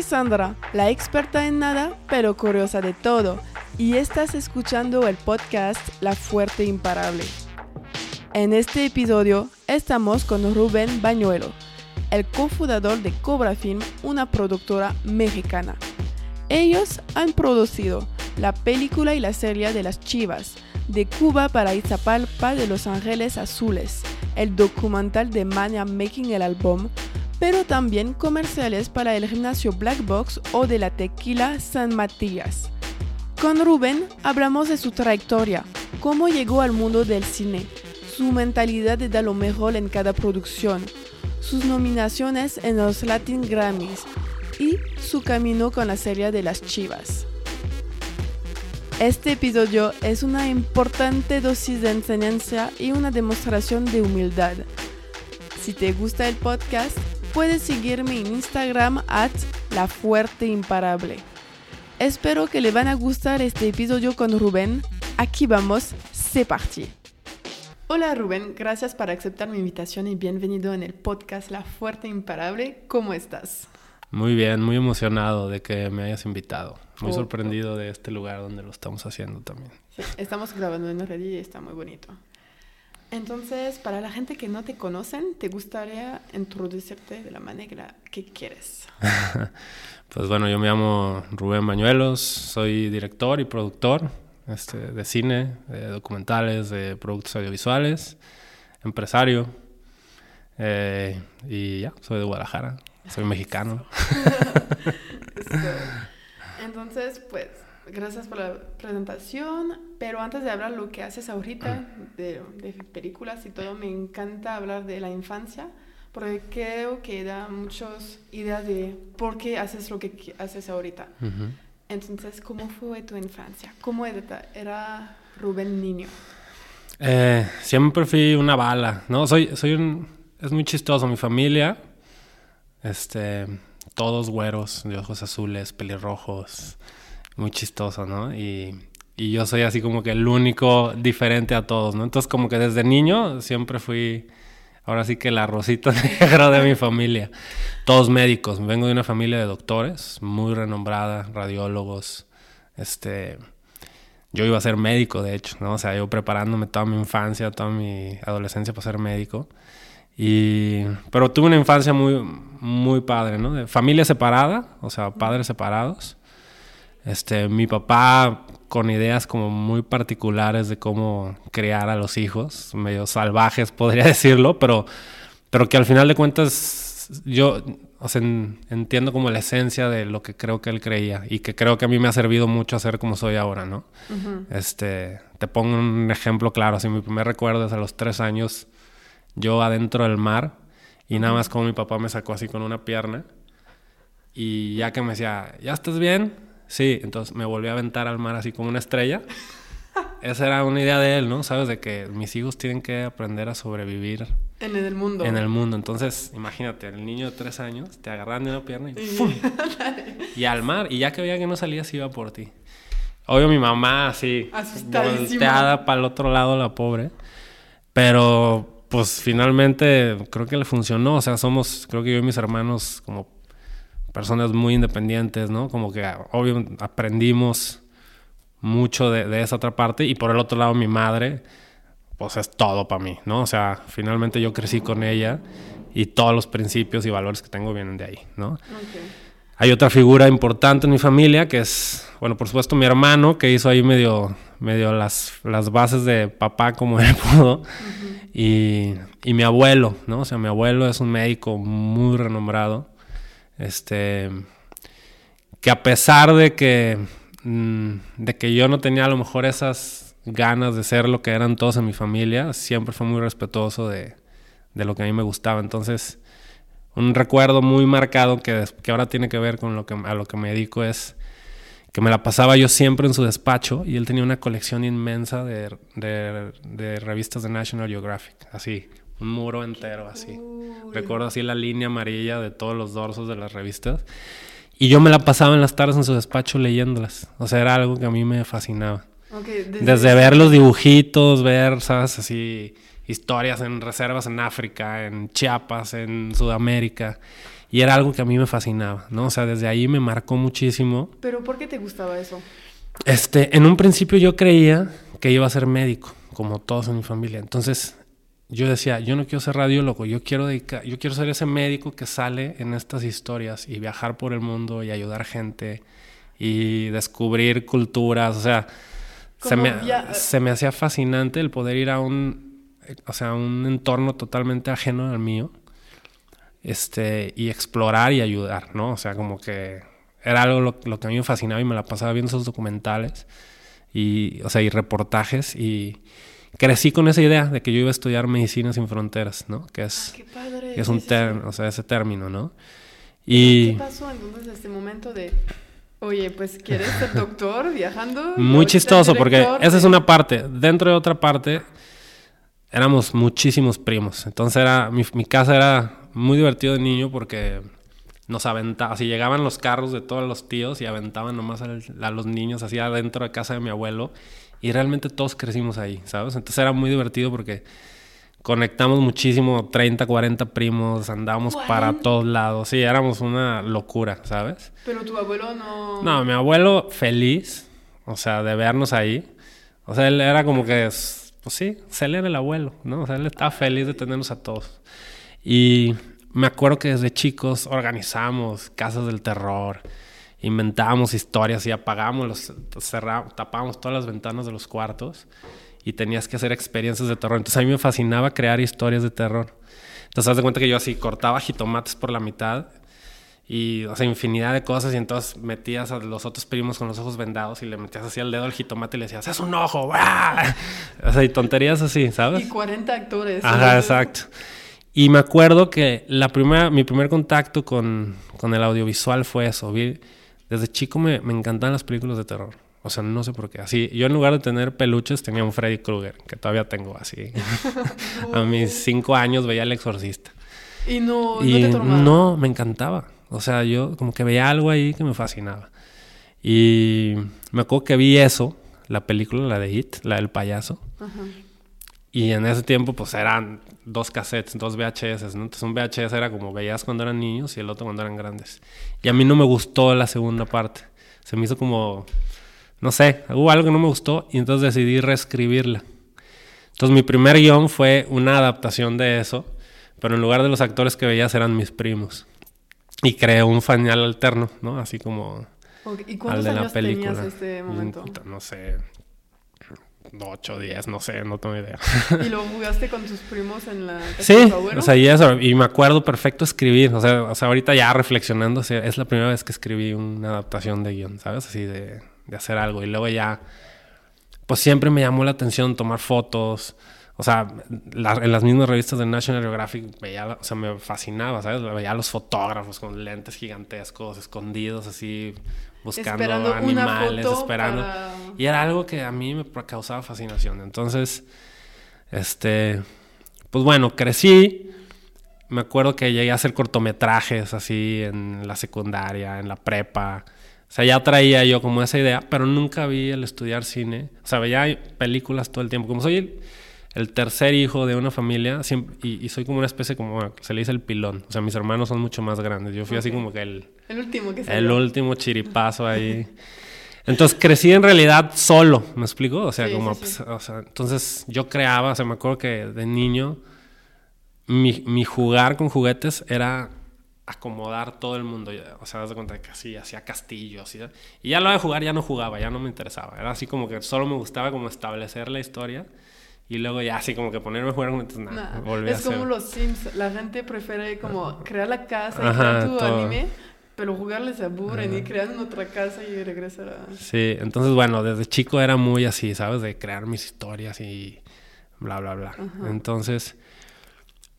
Soy Sandra, la experta en nada, pero curiosa de todo, y estás escuchando el podcast La Fuerte Imparable. En este episodio estamos con Rubén Bañuelo, el cofundador de Cobra Film, una productora mexicana. Ellos han producido la película y la serie de las Chivas, de Cuba para Izapalpa de Los Ángeles Azules, el documental de Mania Making el Álbum, pero también comerciales para el gimnasio Black Box o de la tequila San Matías. Con Rubén hablamos de su trayectoria, cómo llegó al mundo del cine, su mentalidad de dar lo mejor en cada producción, sus nominaciones en los Latin Grammys y su camino con la serie de las Chivas. Este episodio es una importante dosis de enseñanza y una demostración de humildad. Si te gusta el podcast, puedes seguirme en Instagram at La Fuerte Imparable. Espero que le van a gustar este episodio con Rubén. Aquí vamos, c'est parti. Hola Rubén, gracias por aceptar mi invitación y bienvenido en el podcast La Fuerte Imparable. ¿Cómo estás? Muy bien, muy emocionado de que me hayas invitado. Muy oh, sorprendido de este lugar donde lo estamos haciendo también. Sí, estamos grabando en red y está muy bonito. Entonces, para la gente que no te conocen, ¿te gustaría introducirte de la manera que quieres? pues bueno, yo me llamo Rubén Bañuelos, soy director y productor este, de cine, de documentales, de productos audiovisuales, empresario. Eh, y ya, soy de Guadalajara, soy mexicano. Entonces, pues, gracias por la presentación, pero antes de hablar lo que haces ahorita de, películas y todo, me encanta hablar de la infancia, porque creo que da muchas ideas de por qué haces lo que haces ahorita. Entonces, ¿cómo fue tu infancia? ¿Cómo era, era Rubén niño? Eh, siempre fui una bala, ¿no? Soy, soy un... Es muy chistoso, mi familia, este todos güeros, de ojos azules, pelirrojos, muy chistoso, ¿no? Y, y, yo soy así como que el único diferente a todos, ¿no? Entonces como que desde niño siempre fui, ahora sí que la rosita negra de mi familia. Todos médicos, vengo de una familia de doctores, muy renombrada, radiólogos, este... Yo iba a ser médico, de hecho, ¿no? O sea, yo preparándome toda mi infancia, toda mi adolescencia para ser médico. Y, pero tuve una infancia muy, muy padre, ¿no? De familia separada, o sea, padres separados. Este, mi papá con ideas como muy particulares de cómo criar a los hijos, medio salvajes podría decirlo, pero, pero que al final de cuentas yo o sea, entiendo como la esencia de lo que creo que él creía y que creo que a mí me ha servido mucho a ser como soy ahora, ¿no? Este, te pongo un ejemplo claro, así mi primer recuerdo es a los tres años yo adentro del mar y nada más como mi papá me sacó así con una pierna y ya que me decía, ¿ya estás bien? Sí, entonces me volví a aventar al mar así como una estrella. Esa era una idea de él, ¿no? Sabes, de que mis hijos tienen que aprender a sobrevivir. En el mundo. En el mundo. Entonces, imagínate, el niño de tres años te agarran de una pierna y ¡fum! y al mar. Y ya que veía que no salías, iba por ti. Obvio, mi mamá así, volteada para el otro lado, la pobre. Pero pues finalmente creo que le funcionó. O sea, somos, creo que yo y mis hermanos, como personas muy independientes, ¿no? Como que, obvio, aprendimos mucho de, esa otra parte. Y por el otro lado, mi madre, pues es todo para mí, ¿no? O sea, finalmente yo crecí con ella y todos los principios y valores que tengo vienen de ahí, ¿no? Hay otra figura importante en mi familia que es, bueno, por supuesto mi hermano que hizo ahí medio, medio las, las bases de papá como él pudo. Y, y, mi abuelo, ¿no? O sea, mi abuelo es un médico muy renombrado. Este. Que a pesar de que. Mm, de que yo no tenía a lo mejor esas ganas de ser lo que eran todos en mi familia, siempre fue muy respetuoso de, de lo que a mí me gustaba. Entonces, un recuerdo muy marcado que, que ahora tiene que ver con lo que, a lo que me dedico es que me la pasaba yo siempre en su despacho y él tenía una colección inmensa de, de, revistas de National Geographic, así, un muro entero así. Recuerdo así la línea amarilla de todos los dorsos de las revistas. Y yo me la pasaba en las tardes en su despacho leyéndolas. O sea, era algo que a mí me fascinaba. desde... ver los dibujitos, ver, ¿sabes? Así, historias en reservas en África, en Chiapas, en Sudamérica. Y era algo que a mí me fascinaba, ¿no? O sea, desde ahí me marcó muchísimo. ¿Pero por qué te gustaba eso? Este, en un principio yo creía que iba a ser médico, como todos en mi familia. Entonces, yo decía, yo no quiero ser radiólogo, yo quiero dedicar, yo quiero ser ese médico que sale en estas historias y viajar por el mundo y ayudar gente y descubrir culturas, o sea, se me, se me, hacía fascinante el poder ir a un, o sea, un entorno totalmente ajeno al mío, este, y explorar y ayudar, ¿no? O sea, como que era algo lo, lo que a mí me fascinaba y me la pasaba viendo esos documentales y, o sea, y reportajes y crecí con esa idea de que yo iba a estudiar medicina sin fronteras, ¿no? Que es, ah, que es un término, o sea, ese término, ¿no? Y... ¿Qué pasó entonces este momento de Oye, pues ¿quieres ser doctor viajando? Muy chistoso porque esa es una parte. Dentro de otra parte éramos muchísimos primos. Entonces era mi, casa era muy divertido de niño porque nos aventaba, así llegaban los carros de todos los tíos y aventaban nomás a, a los niños así adentro de casa de mi abuelo y realmente todos crecimos ahí, ¿sabes? Entonces era muy divertido porque conectamos muchísimo, 30, 40 primos, andábamos para todos lados. Sí, éramos una locura, ¿sabes? Pero tu abuelo no... No, mi abuelo feliz, o sea, de vernos ahí. O sea, él era como que, pues sí, él era el abuelo, ¿no? O sea, él estaba feliz de tenernos a todos. Y me acuerdo que desde chicos organizamos casas del terror, inventábamos historias y apagábamos los, cerrábamos, tapábamos todas las ventanas de los cuartos y tenías que hacer experiencias de terror. Entonces a mí me fascinaba crear historias de terror. Entonces haz de cuenta que yo así cortaba jitomates por la mitad y, o sea, infinidad de cosas y entonces metías a los otros primos con los ojos vendados y le metías así el dedo al jitomate y le decías, es un ojo, O sea, y tonterías así, ¿sabes? Y 40 actores. Ajá, exacto. Y me acuerdo que la primera, mi primer contacto con, con el audiovisual fue eso. Desde chico me, me encantaban las películas de terror. O sea, no sé por qué. Así, yo en lugar de tener peluches tenía un Freddy Krueger, que todavía tengo así. a mis cinco años veía El Exorcista. ¿Y no, y no te No, me encantaba. O sea, yo como que veía algo ahí que me fascinaba. Y me acuerdo que vi eso, la película, la de It, la del payaso. Y en ese tiempo, pues eran dos cassettes, dos VHS, ¿no? Entonces un VHS era como veías cuando eran niños y el otro cuando eran grandes. Y a mí no me gustó la segunda parte. Se me hizo como no sé, hubo algo que no me gustó y entonces decidí reescribirla. Entonces mi primer guion fue una adaptación de eso, pero en lugar de los actores que veías eran mis primos. Y creé un final alterno, ¿no? Así como ¿Y al de la película. Tenías este momento? No sé, 8, 10, no sé, no tengo idea. ¿Y lo jugaste con tus primos en la casa Sí, de o sea, y eso, y me acuerdo perfecto escribir, o sea, o sea ahorita ya reflexionando, es la primera vez que escribí una adaptación de guion, ¿sabes? Así de, de hacer algo. Y luego ya, pues siempre me llamó la atención tomar fotos. O sea, en las mismas revistas de National Geographic veía, o sea, me fascinaba, ¿sabes? Veía a los fotógrafos con lentes gigantescos, escondidos así, buscando animales, esperando. Y era algo que a mí me causaba fascinación. Entonces, este, pues bueno, crecí. Me acuerdo que llegué a hacer cortometrajes así en la secundaria, en la prepa. O sea, ya traía yo como esa idea, pero nunca vi el estudiar cine. O sea, veía películas todo el tiempo. Como soy el, tercer hijo de una familia y, soy como una especie, como se le dice el pilón. O sea, mis hermanos son mucho más grandes. Yo fui así como que el... El último que El último chiripazo ahí. Entonces crecí en realidad solo, ¿me explico? O sea, como... Pues, o sea, entonces yo creaba, o sea, me acuerdo que de niño mi, mi jugar con juguetes era acomodar todo el mundo. O sea, das de cuenta que así, hacía castillos. Y, y ya lo de jugar ya no jugaba, ya no me interesaba. Era así como que solo me gustaba como establecer la historia. Y luego ya así como que ponerme a jugar con nada, Es como los Sims, la gente prefiere como crear la casa y crear tu anime, pero jugarles se aburren y crean otra casa y regresar a... Sí, entonces bueno, desde chico era muy así, ¿sabes? De crear mis historias y bla, bla, bla. Entonces,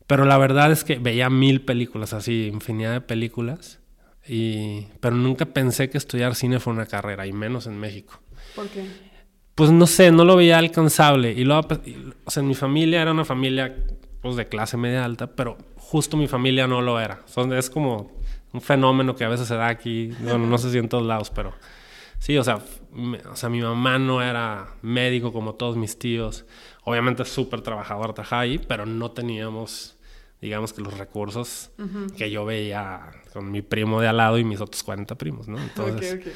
pero la verdad es que veía mil películas, así, infinidad de películas. Y, pero nunca pensé que estudiar cine fue una carrera, y menos en México. ¿Por qué? Pues no sé, no lo veía alcanzable. Y luego, pues, o sea, mi familia era una familia pues, de clase media alta, pero justo mi familia no lo era. es como un fenómeno que a veces se da aquí, bueno, no sé si en todos lados, pero Sí, o sea, o sea, mi mamá no era médico como todos mis tíos. Obviamente súper trabajador, trabajaba ahí, pero no teníamos, digamos que los recursos que yo veía con mi primo de al lado y mis otros 40 primos, ¿no? Entonces,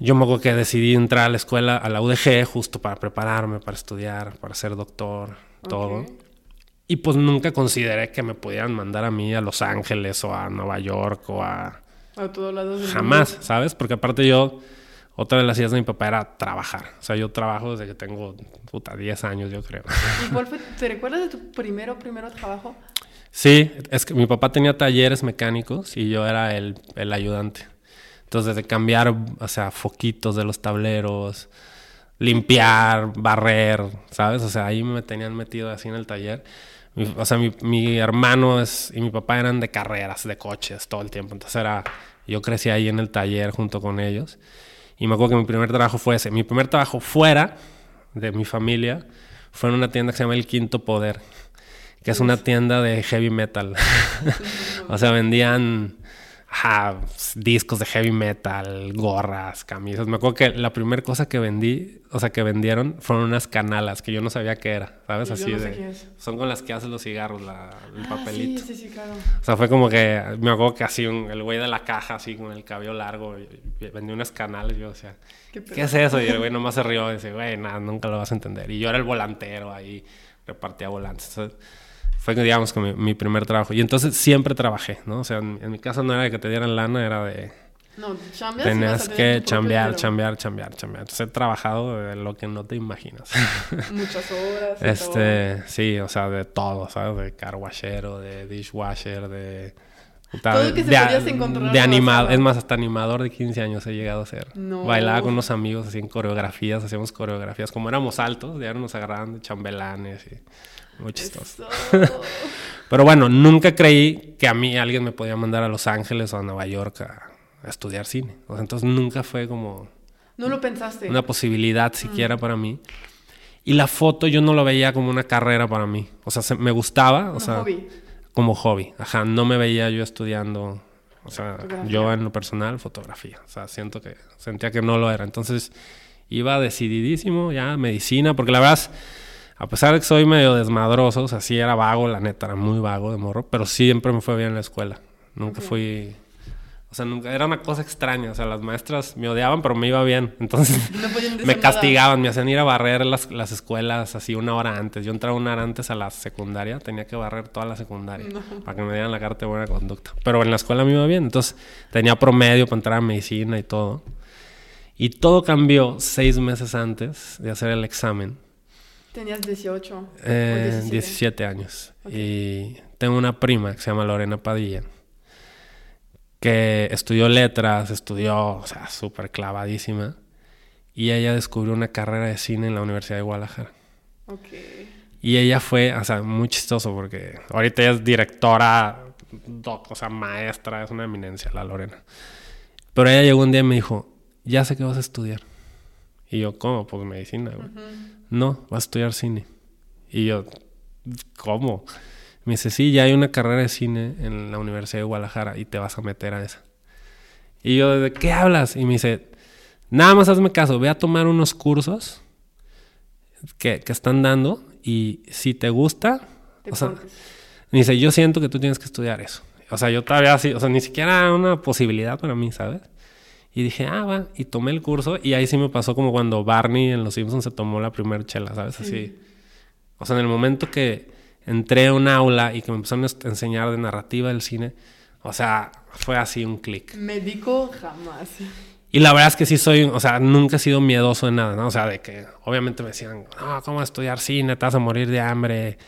yo me acuerdo que decidí entrar a la escuela, a la UDG, justo para prepararme, para estudiar, para ser doctor, todo. Y pues nunca consideré que me pudieran mandar a mí a Los Ángeles o a Nueva York o a... A todos lados del Jamás, ¿sabes? Porque aparte yo, otra de las ideas de mi papá era trabajar. O sea, yo trabajo desde que tengo, puta, 10 años, yo creo. ¿Y cuál fue, te recuerdas de tu primero, primero trabajo? Sí, es que mi papá tenía talleres mecánicos y yo era el, el ayudante. Entonces, de cambiar, o sea, foquitos de los tableros, limpiar, barrer, ¿sabes? O sea, ahí me tenían metido así en el taller. o sea, mi, mi, hermano es, y mi papá eran de carreras, de coches todo el tiempo. Entonces era, yo crecí ahí en el taller junto con ellos. Y me acuerdo que mi primer trabajo fue ese. Mi primer trabajo fuera de mi familia fue en una tienda que se llama El Quinto Poder, que es una tienda de heavy metal. o sea, vendían ajá, discos de heavy metal, gorras, camisas. Me acuerdo que la primera cosa que vendí, o sea, que vendieron fueron unas canalas que yo no sabía qué era, ¿sabes? Así de. Son con las que hacen los cigarros, la, el ah, papelito. Sí, sí, sí, claro. O sea, fue como que me acuerdo que así el güey de la caja, así con el cabello largo, vendió unas canales. Yo decía, ¿qué, ¿qué es eso? Y el güey nomás se rió y dice, güey, nada, nunca lo vas a entender. Y yo era el volantero ahí, repartía volantes. Entonces, fue, digamos, que mi, primer trabajo. Y entonces siempre trabajé, ¿no? O sea, en, mi casa no era de que te dieran lana, era de... No, Tenías que chambear, chambear, chambear, chambear. Entonces he trabajado de lo que no te imaginas. Muchas horas. este, sí, o sea, de todo, ¿sabes? De carwashero, de dishwasher, de... Todo que se de, encontrar de animado, es más, hasta animador de 15 años he llegado a ser. No. Bailaba con unos amigos, hacían coreografías, hacíamos coreografías. Como éramos altos, ya nos agarraban de chambelanes y muy chistoso. Pero bueno, nunca creí que a mí alguien me podía mandar a Los Ángeles o a Nueva York a, estudiar cine. O sea, entonces nunca fue como... No lo pensaste. Una posibilidad siquiera para mí. Y la foto yo no lo veía como una carrera para mí. O sea, me gustaba. Como o sea, hobby. Como hobby. Ajá, no me veía yo estudiando. O sea, yo en lo personal, fotografía. O sea, siento que sentía que no lo era. Entonces iba decididísimo ya medicina, porque la verdad a pesar de que soy medio desmadroso, o sea, sí era vago, la neta, era muy vago de morro, pero siempre me fue bien en la escuela. Nunca fui... O sea, nunca, era una cosa extraña. O sea, las maestras me odiaban, pero me iba bien. Entonces me castigaban, me hacían ir a barrer las, las, escuelas así una hora antes. Yo entraba una hora antes a la secundaria, tenía que barrer toda la secundaria para que me dieran la carta de buena conducta. Pero en la escuela me iba bien, entonces tenía promedio para entrar a medicina y todo. Y todo cambió seis meses antes de hacer el examen Tenías 18. Eh, 17? años. Y tengo una prima que se llama Lorena Padilla, que estudió letras, estudió, o sea, súper clavadísima. Y ella descubrió una carrera de cine en la Universidad de Guadalajara. Okay. Y ella fue, o sea, muy chistoso porque ahorita ella es directora, doc, o sea, maestra, es una eminencia la Lorena. Pero ella llegó un día y me dijo, ya sé que vas a estudiar. Y yo, ¿cómo? Pues medicina, güey no, vas a estudiar cine. Y yo, ¿cómo? Me dice, sí, ya hay una carrera de cine en la Universidad de Guadalajara y te vas a meter a esa. Y yo, ¿de qué hablas? Y me dice, nada más hazme caso, ve a tomar unos cursos que, están dando y si te gusta, o sea, me dice, yo siento que tú tienes que estudiar eso. O sea, yo todavía así, o sea, ni siquiera una posibilidad para mí, ¿sabes? Y dije, ah, va. Y tomé el curso y ahí sí me pasó como cuando Barney en Los Simpsons se tomó la primera chela, ¿sabes? Así. O sea, en el momento que entré a un aula y que me empezaron a enseñar de narrativa del cine, o sea, fue así un clic. Médico jamás. Y la verdad es que sí soy, o sea, nunca he sido miedoso de nada, ¿no? O sea, de que obviamente me decían, no, ¿cómo estudiar cine? Te vas a morir de hambre.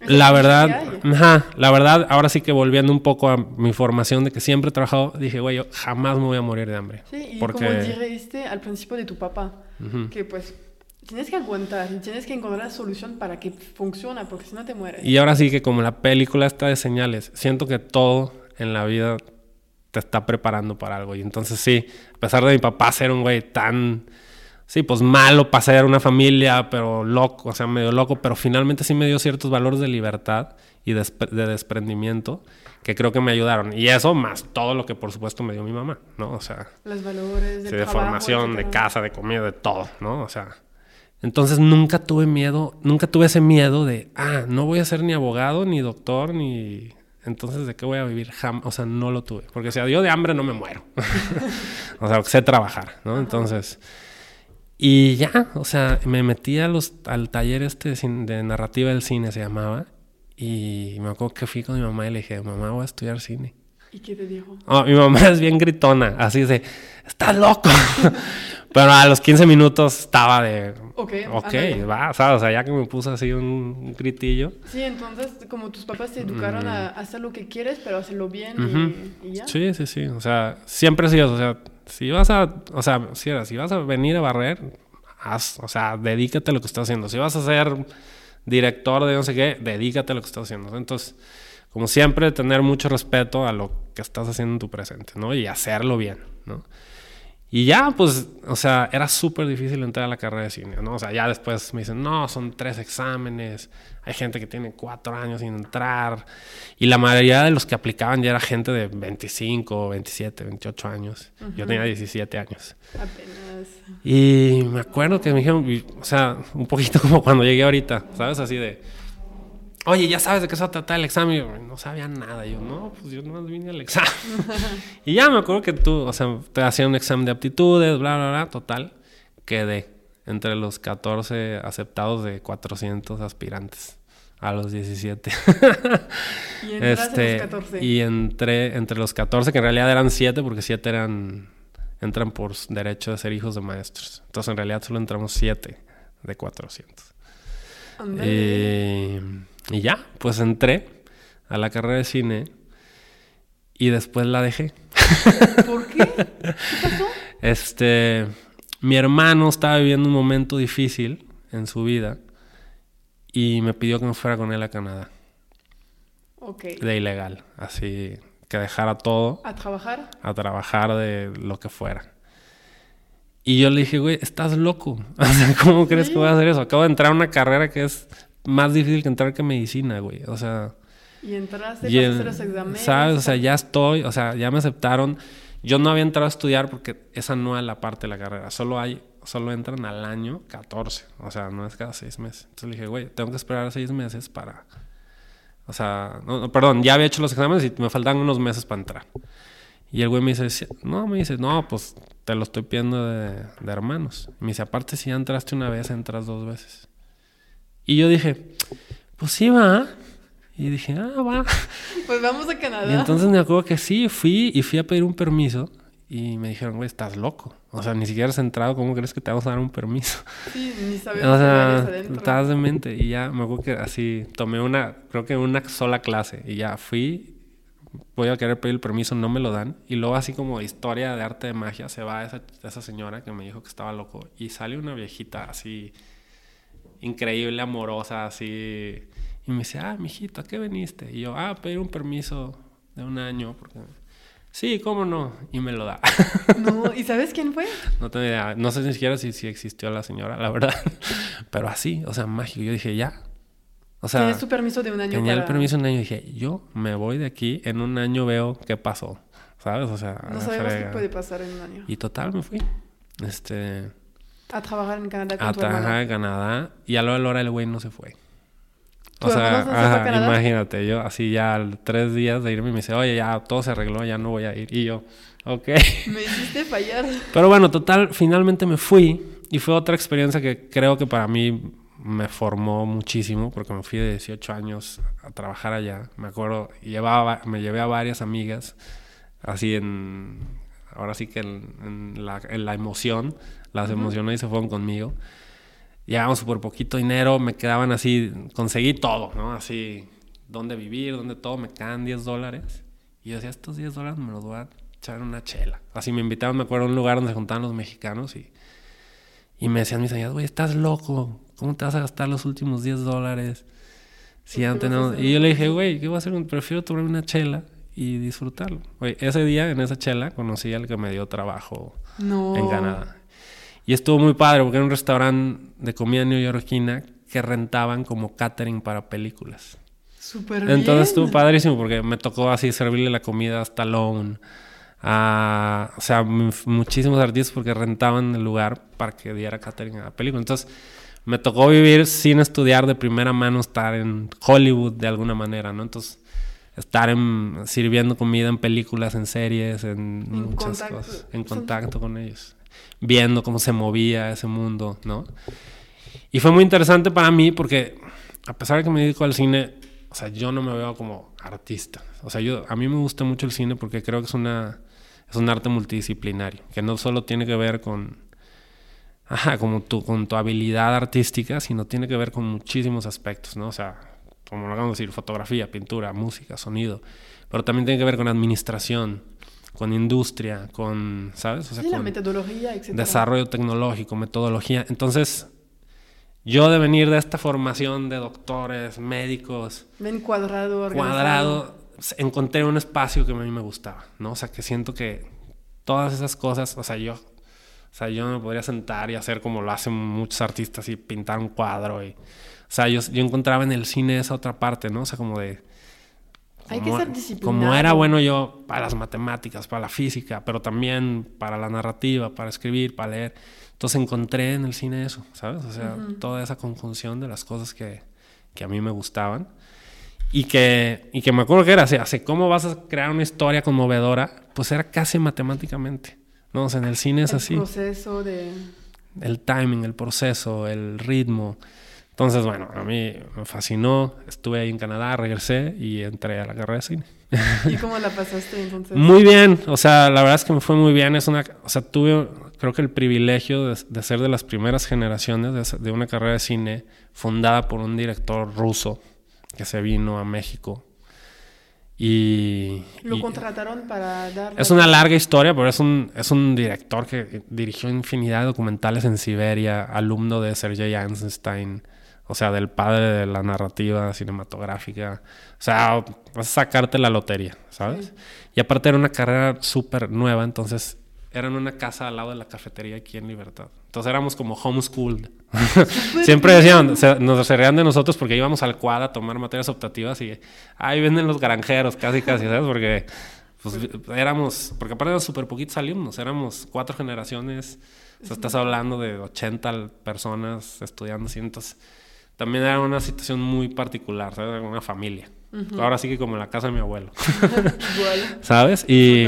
La verdad, ajá, la verdad, ahora sí que volviendo un poco a mi formación de que siempre he trabajado, dije, güey, yo jamás me voy a morir de hambre. Sí, y porque... como dijiste al principio de tu papá, que pues tienes que aguantar y tienes que encontrar la solución para que funcione, porque si no te mueres. Y ahora sí que como la película está de señales, siento que todo en la vida te está preparando para algo. Y entonces sí, a pesar de mi papá ser un güey tan sí, pues malo para ser una familia, pero loco, o sea, medio loco, pero finalmente sí me dio ciertos valores de libertad y de, desprendimiento que creo que me ayudaron. Y eso más todo lo que por supuesto me dio mi mamá, ¿no? O sea... Los valores de, formación, de casa, de comida, de todo, ¿no? O sea... Entonces nunca tuve miedo, nunca tuve ese miedo de, ah, no voy a ser ni abogado, ni doctor, ni... Entonces, ¿de qué voy a vivir? o sea, no lo tuve. Porque si a Dios de hambre no me muero. o sea, sé trabajar, ¿no? Entonces... Y ya, o sea, me metí a los, al taller este de narrativa del cine, se llamaba. Y me acuerdo que fui con mi mamá y le dije, mamá, voy a estudiar cine. ¿Y qué te dijo? Oh, mi mamá es bien gritona, así de, estás loco. Pero a los 15 minutos estaba de, ok, okay va, O sea, ya que me puso así un, gritillo. Sí, entonces como tus papás te educaron a mm. hacer lo que quieres, pero hacerlo bien y, ya. Sí, sí, sí. O sea, siempre sí, o sea, si vas a, o sea, si, si vas a venir a barrer, haz, o sea, dedícate a lo que estás haciendo. Si vas a ser director de no sé qué, dedícate a lo que estás haciendo. Entonces, como siempre, tener mucho respeto a lo que estás haciendo en tu presente, ¿no? Y hacerlo bien, ¿no? Y ya, pues, o sea, era súper difícil entrar a la carrera de cine, ¿no? O sea, ya después me dicen, no, son tres exámenes, hay gente que tiene cuatro años sin entrar, y la mayoría de los que aplicaban ya era gente de 25, 27, 28 años. Yo tenía 17 años. Apenas. Y me acuerdo que me dijeron, o sea, un poquito como cuando llegué ahorita, ¿sabes? Así de oye, ya sabes de qué se va a tratar el examen. Y yo, no sabía nada. yo, no, pues yo no vine al examen. y ya me acuerdo que tú, o sea, te hacían un examen de aptitudes, bla, bla, bla. Total, quedé entre los 14 aceptados de 400 aspirantes a los 17. y este, los 14. Y entré entre los 14, que en realidad eran 7, porque 7 eran, entran por derecho de ser hijos de maestros. Entonces en realidad solo entramos 7 de 400. Y y ya, pues entré a la carrera de cine y después la dejé. ¿Por qué? ¿Qué pasó? Este, mi hermano estaba viviendo un momento difícil en su vida y me pidió que me fuera con él a Canadá. Ok. De ilegal, así que dejara todo. ¿A trabajar? A trabajar de lo que fuera. Y yo le dije, güey, estás loco. O sea, ¿cómo crees que voy a hacer eso? Acabo de entrar a una carrera que es más difícil que entrar que medicina, güey. O sea. Y entraste y hacer los exámenes. ¿Sabes? O sea, ya estoy, o sea, ya me aceptaron. Yo no había entrado a estudiar porque esa no es la parte de la carrera. Solo hay, solo entran al año 14. O sea, no es cada seis meses. Entonces le dije, güey, tengo que esperar seis meses para. O sea, no, perdón, ya había hecho los exámenes y me faltan unos meses para entrar. Y el güey me dice, no, me dice, no, pues te lo estoy pidiendo de, de hermanos. Me dice, aparte, si ya entraste una vez, entras dos veces. Y yo dije, pues sí va. Y dije, ah, va. Pues vamos a Canadá. Y entonces me acuerdo que sí, fui y fui a pedir un permiso. Y me dijeron, güey, estás loco. O sea, ni siquiera has entrado, ¿cómo crees que te vamos a dar un permiso? Sí, ni sabías o sea, estabas de mente. Y ya me acuerdo que así tomé una, creo que una sola clase. Y ya fui, voy a querer pedir el permiso, no me lo dan. Y luego, así como historia de arte de magia, se va esa, esa señora que me dijo que estaba loco. Y sale una viejita así increíble, amorosa, así. Y me dice, ah, mijito, ¿a qué veniste? Y yo, ah, pedir un permiso de un año, porque... Sí, ¿cómo no? Y me lo da. No, ¿y sabes quién fue? No tengo idea. No sé ni siquiera si, si existió la señora, la verdad. Pero así, o sea, mágico. Yo dije, ya. O sea, Tienes tu permiso de un año. Tenía el permiso de un año y dije, yo me voy de aquí, en un año veo qué pasó. ¿Sabes? O sea, no sabemos qué puede pasar en un año. Y total, me fui. Este. A trabajar en Canadá. a trabajar en Canadá. Y a lo de hora el güey no se fue. O sea, imagínate, yo así ya tres días de irme me dice, oye, ya todo se arregló, ya no voy a ir. Y yo, ok. Me hiciste fallar. Pero bueno, total, finalmente me fui y fue otra experiencia que creo que para mí me formó muchísimo porque me fui de 18 años a trabajar allá. Me acuerdo, llevaba, me llevé a varias amigas así en, ahora sí que en, la, en la emoción las emociones y se fueron conmigo. Llevamos súper poquito dinero, me quedaban así, conseguí todo, ¿no? Así, dónde vivir, dónde todo, me quedan 10 dólares. Y yo decía, estos 10 dólares me los voy a echar en una chela. Así me invitaban, me acuerdo, a un lugar donde se juntaban los mexicanos y, y me decían mis amigas, güey, estás loco, ¿cómo te vas a gastar los últimos 10 dólares? Si. Y yo le dije, güey, ¿qué voy a hacer? Prefiero tomar una chela y disfrutarlo. Oye, ese día en esa chela conocí al que me dio trabajo en Canadá. Y estuvo muy padre porque era un restaurante de comida neoyorquina que rentaban como catering para películas. Súper bien. Entonces estuvo padrísimo porque me tocó así servirle la comida a Stallone, a, o sea, muchísimos artistas porque rentaban el lugar para que diera catering a la película. Entonces me tocó vivir sin estudiar de primera mano, estar en Hollywood de alguna manera, ¿no? Entonces estar en, sirviendo comida en películas, en series, en, muchas cosas, en contacto con ellos, viendo cómo se movía ese mundo, ¿no? Y fue muy interesante para mí porque a pesar de que me dedico al cine, o sea, yo no me veo como artista. O sea, yo a mí me gusta mucho el cine porque creo que es una es un arte multidisciplinario, que no solo tiene que ver con ajá, como tu, con tu habilidad artística, sino tiene que ver con muchísimos aspectos, ¿no? O sea, como lo vamos a decir, fotografía, pintura, música, sonido, pero también tiene que ver con administración, con industria, con, ¿sabes? O sea, la metodología, etc. Desarrollo tecnológico, metodología. Entonces, yo de venir de esta formación de doctores, médicos... Ven cuadrado, organizado. Cuadrado, encontré un espacio que a mí me gustaba, ¿no? O sea, que siento que todas esas cosas, o sea, yo... O sea, yo me podría sentar y hacer como lo hacen muchos artistas y pintar un cuadro y... O sea, yo, yo encontraba en el cine esa otra parte, ¿no? O sea, como de... Hay que ser disciplinado. Como era bueno yo para las matemáticas, para la física, pero también para la narrativa, para escribir, para leer. Entonces encontré en el cine eso, ¿sabes? O sea, toda esa conjunción de las cosas que, que, a mí me gustaban. Y que, y que me acuerdo que era así, así, ¿cómo vas a crear una historia conmovedora? Pues era casi matemáticamente. ¿no? O sea, en el cine es así. El proceso de... El timing, el proceso, el ritmo. Entonces, bueno, a mí me fascinó. Estuve ahí en Canadá, regresé y entré a la carrera de cine. ¿Y cómo la pasaste entonces? Muy bien. O sea, la verdad es que me fue muy bien. Es una, o sea, tuve, creo que el privilegio de, ser de las primeras generaciones de, una carrera de cine fundada por un director ruso que se vino a México. Y, ¿Lo contrataron para dar...? Es una larga historia, pero es un, es un director que dirigió infinidad de documentales en Siberia, alumno de Sergei Eisenstein, o sea, del padre de la narrativa cinematográfica. O sea, vas a sacarte la lotería, ¿sabes? Y aparte era una carrera súper nueva, entonces era en una casa al lado de la cafetería aquí en Libertad. Entonces éramos como homeschooled. Siempre decían, nos reían de nosotros porque íbamos al cuadro a tomar materias optativas y ahí venden los granjeros, casi, casi, ¿sabes? Porque pues, éramos, porque aparte eran súper poquitos alumnos, éramos cuatro generaciones. O sea, estás hablando de 80 personas estudiando entonces también era una situación muy particular, ¿sabes? Una familia. Ahora sí que como en la casa de mi abuelo. ¿Sabes? Y,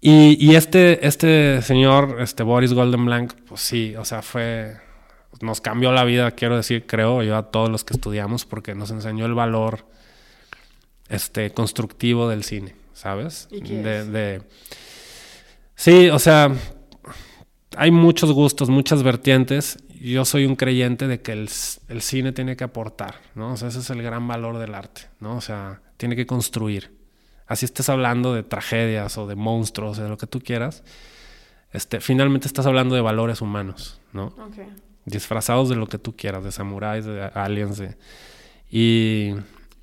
y, este, este señor, este Boris Goldenblank, pues sí, o sea, fue... Nos cambió la vida, quiero decir, creo yo, a todos los que estudiamos, porque nos enseñó el valor este, constructivo del cine, ¿sabes? ¿Y de, de... Sí, o sea, hay muchos gustos, muchas vertientes, yo soy un creyente de que el, cine tiene que aportar, ¿no? O sea, ese es el gran valor del arte, ¿no? O sea, tiene que construir. Así estés hablando de tragedias o de monstruos, de lo que tú quieras, este, finalmente estás hablando de valores humanos, ¿no? Disfrazados de lo que tú quieras, de samuráis, de aliens, y,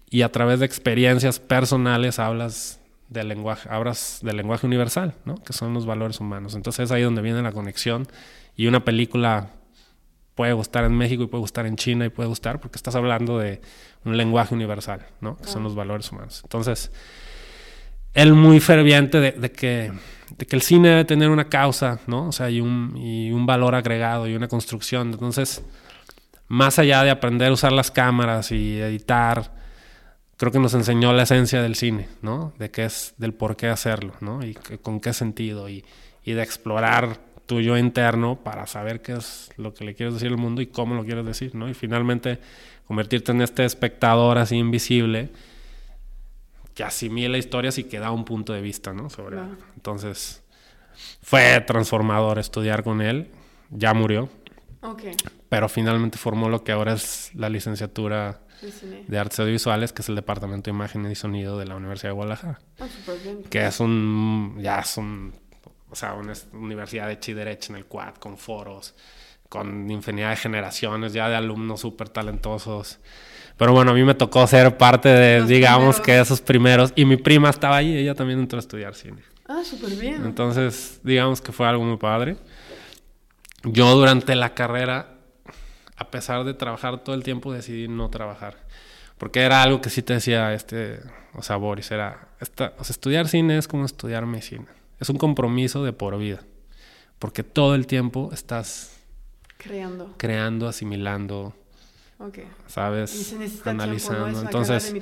y a través de experiencias personales hablas del lenguaje, hablas del lenguaje universal, ¿no? Que son los valores humanos. Entonces es ahí donde viene la conexión y una película puede gustar en México y puede gustar en China y puede gustar porque estás hablando de un lenguaje universal, ¿no? Que son los valores humanos. Entonces, él muy ferviente de, que, de que el cine debe tener una causa, ¿no? O sea, y un, y un valor agregado y una construcción. Entonces, más allá de aprender a usar las cámaras y editar, creo que nos enseñó la esencia del cine, ¿no? De qué es, del por qué hacerlo, ¿no? Y con qué sentido y, y de explorar tuyo interno para saber qué es lo que le quieres decir al mundo y cómo lo quieres decir, ¿no? Y finalmente convertirte en este espectador así invisible que asimila historias y que da un punto de vista, ¿no? Sobre Entonces, fue transformador estudiar con él. Ya murió. Okay. Pero finalmente formó lo que ahora es la licenciatura de Artes Audiovisuales, que es el Departamento de Imagen y Sonido de la Universidad de Guadalajara. Ah, que es un, ya es un o sea, una universidad hecha y derecha en el quad, con foros, con infinidad de generaciones ya de alumnos súper talentosos. Pero bueno, a mí me tocó ser parte de, digamos, que esos primeros. Y mi prima estaba ahí, ella también entró a estudiar cine. Ah, súper bien. Entonces, digamos que fue algo muy padre. yo durante la carrera, a pesar de trabajar todo el tiempo, decidí no trabajar. Porque era algo que sí te decía, este, o sea, Boris, era, esta, o sea, estudiar cine es como estudiar medicina. Es un compromiso de por vida. Porque todo el tiempo estás creando, creando asimilando, okay. ¿sabes? Analizando. Entonces,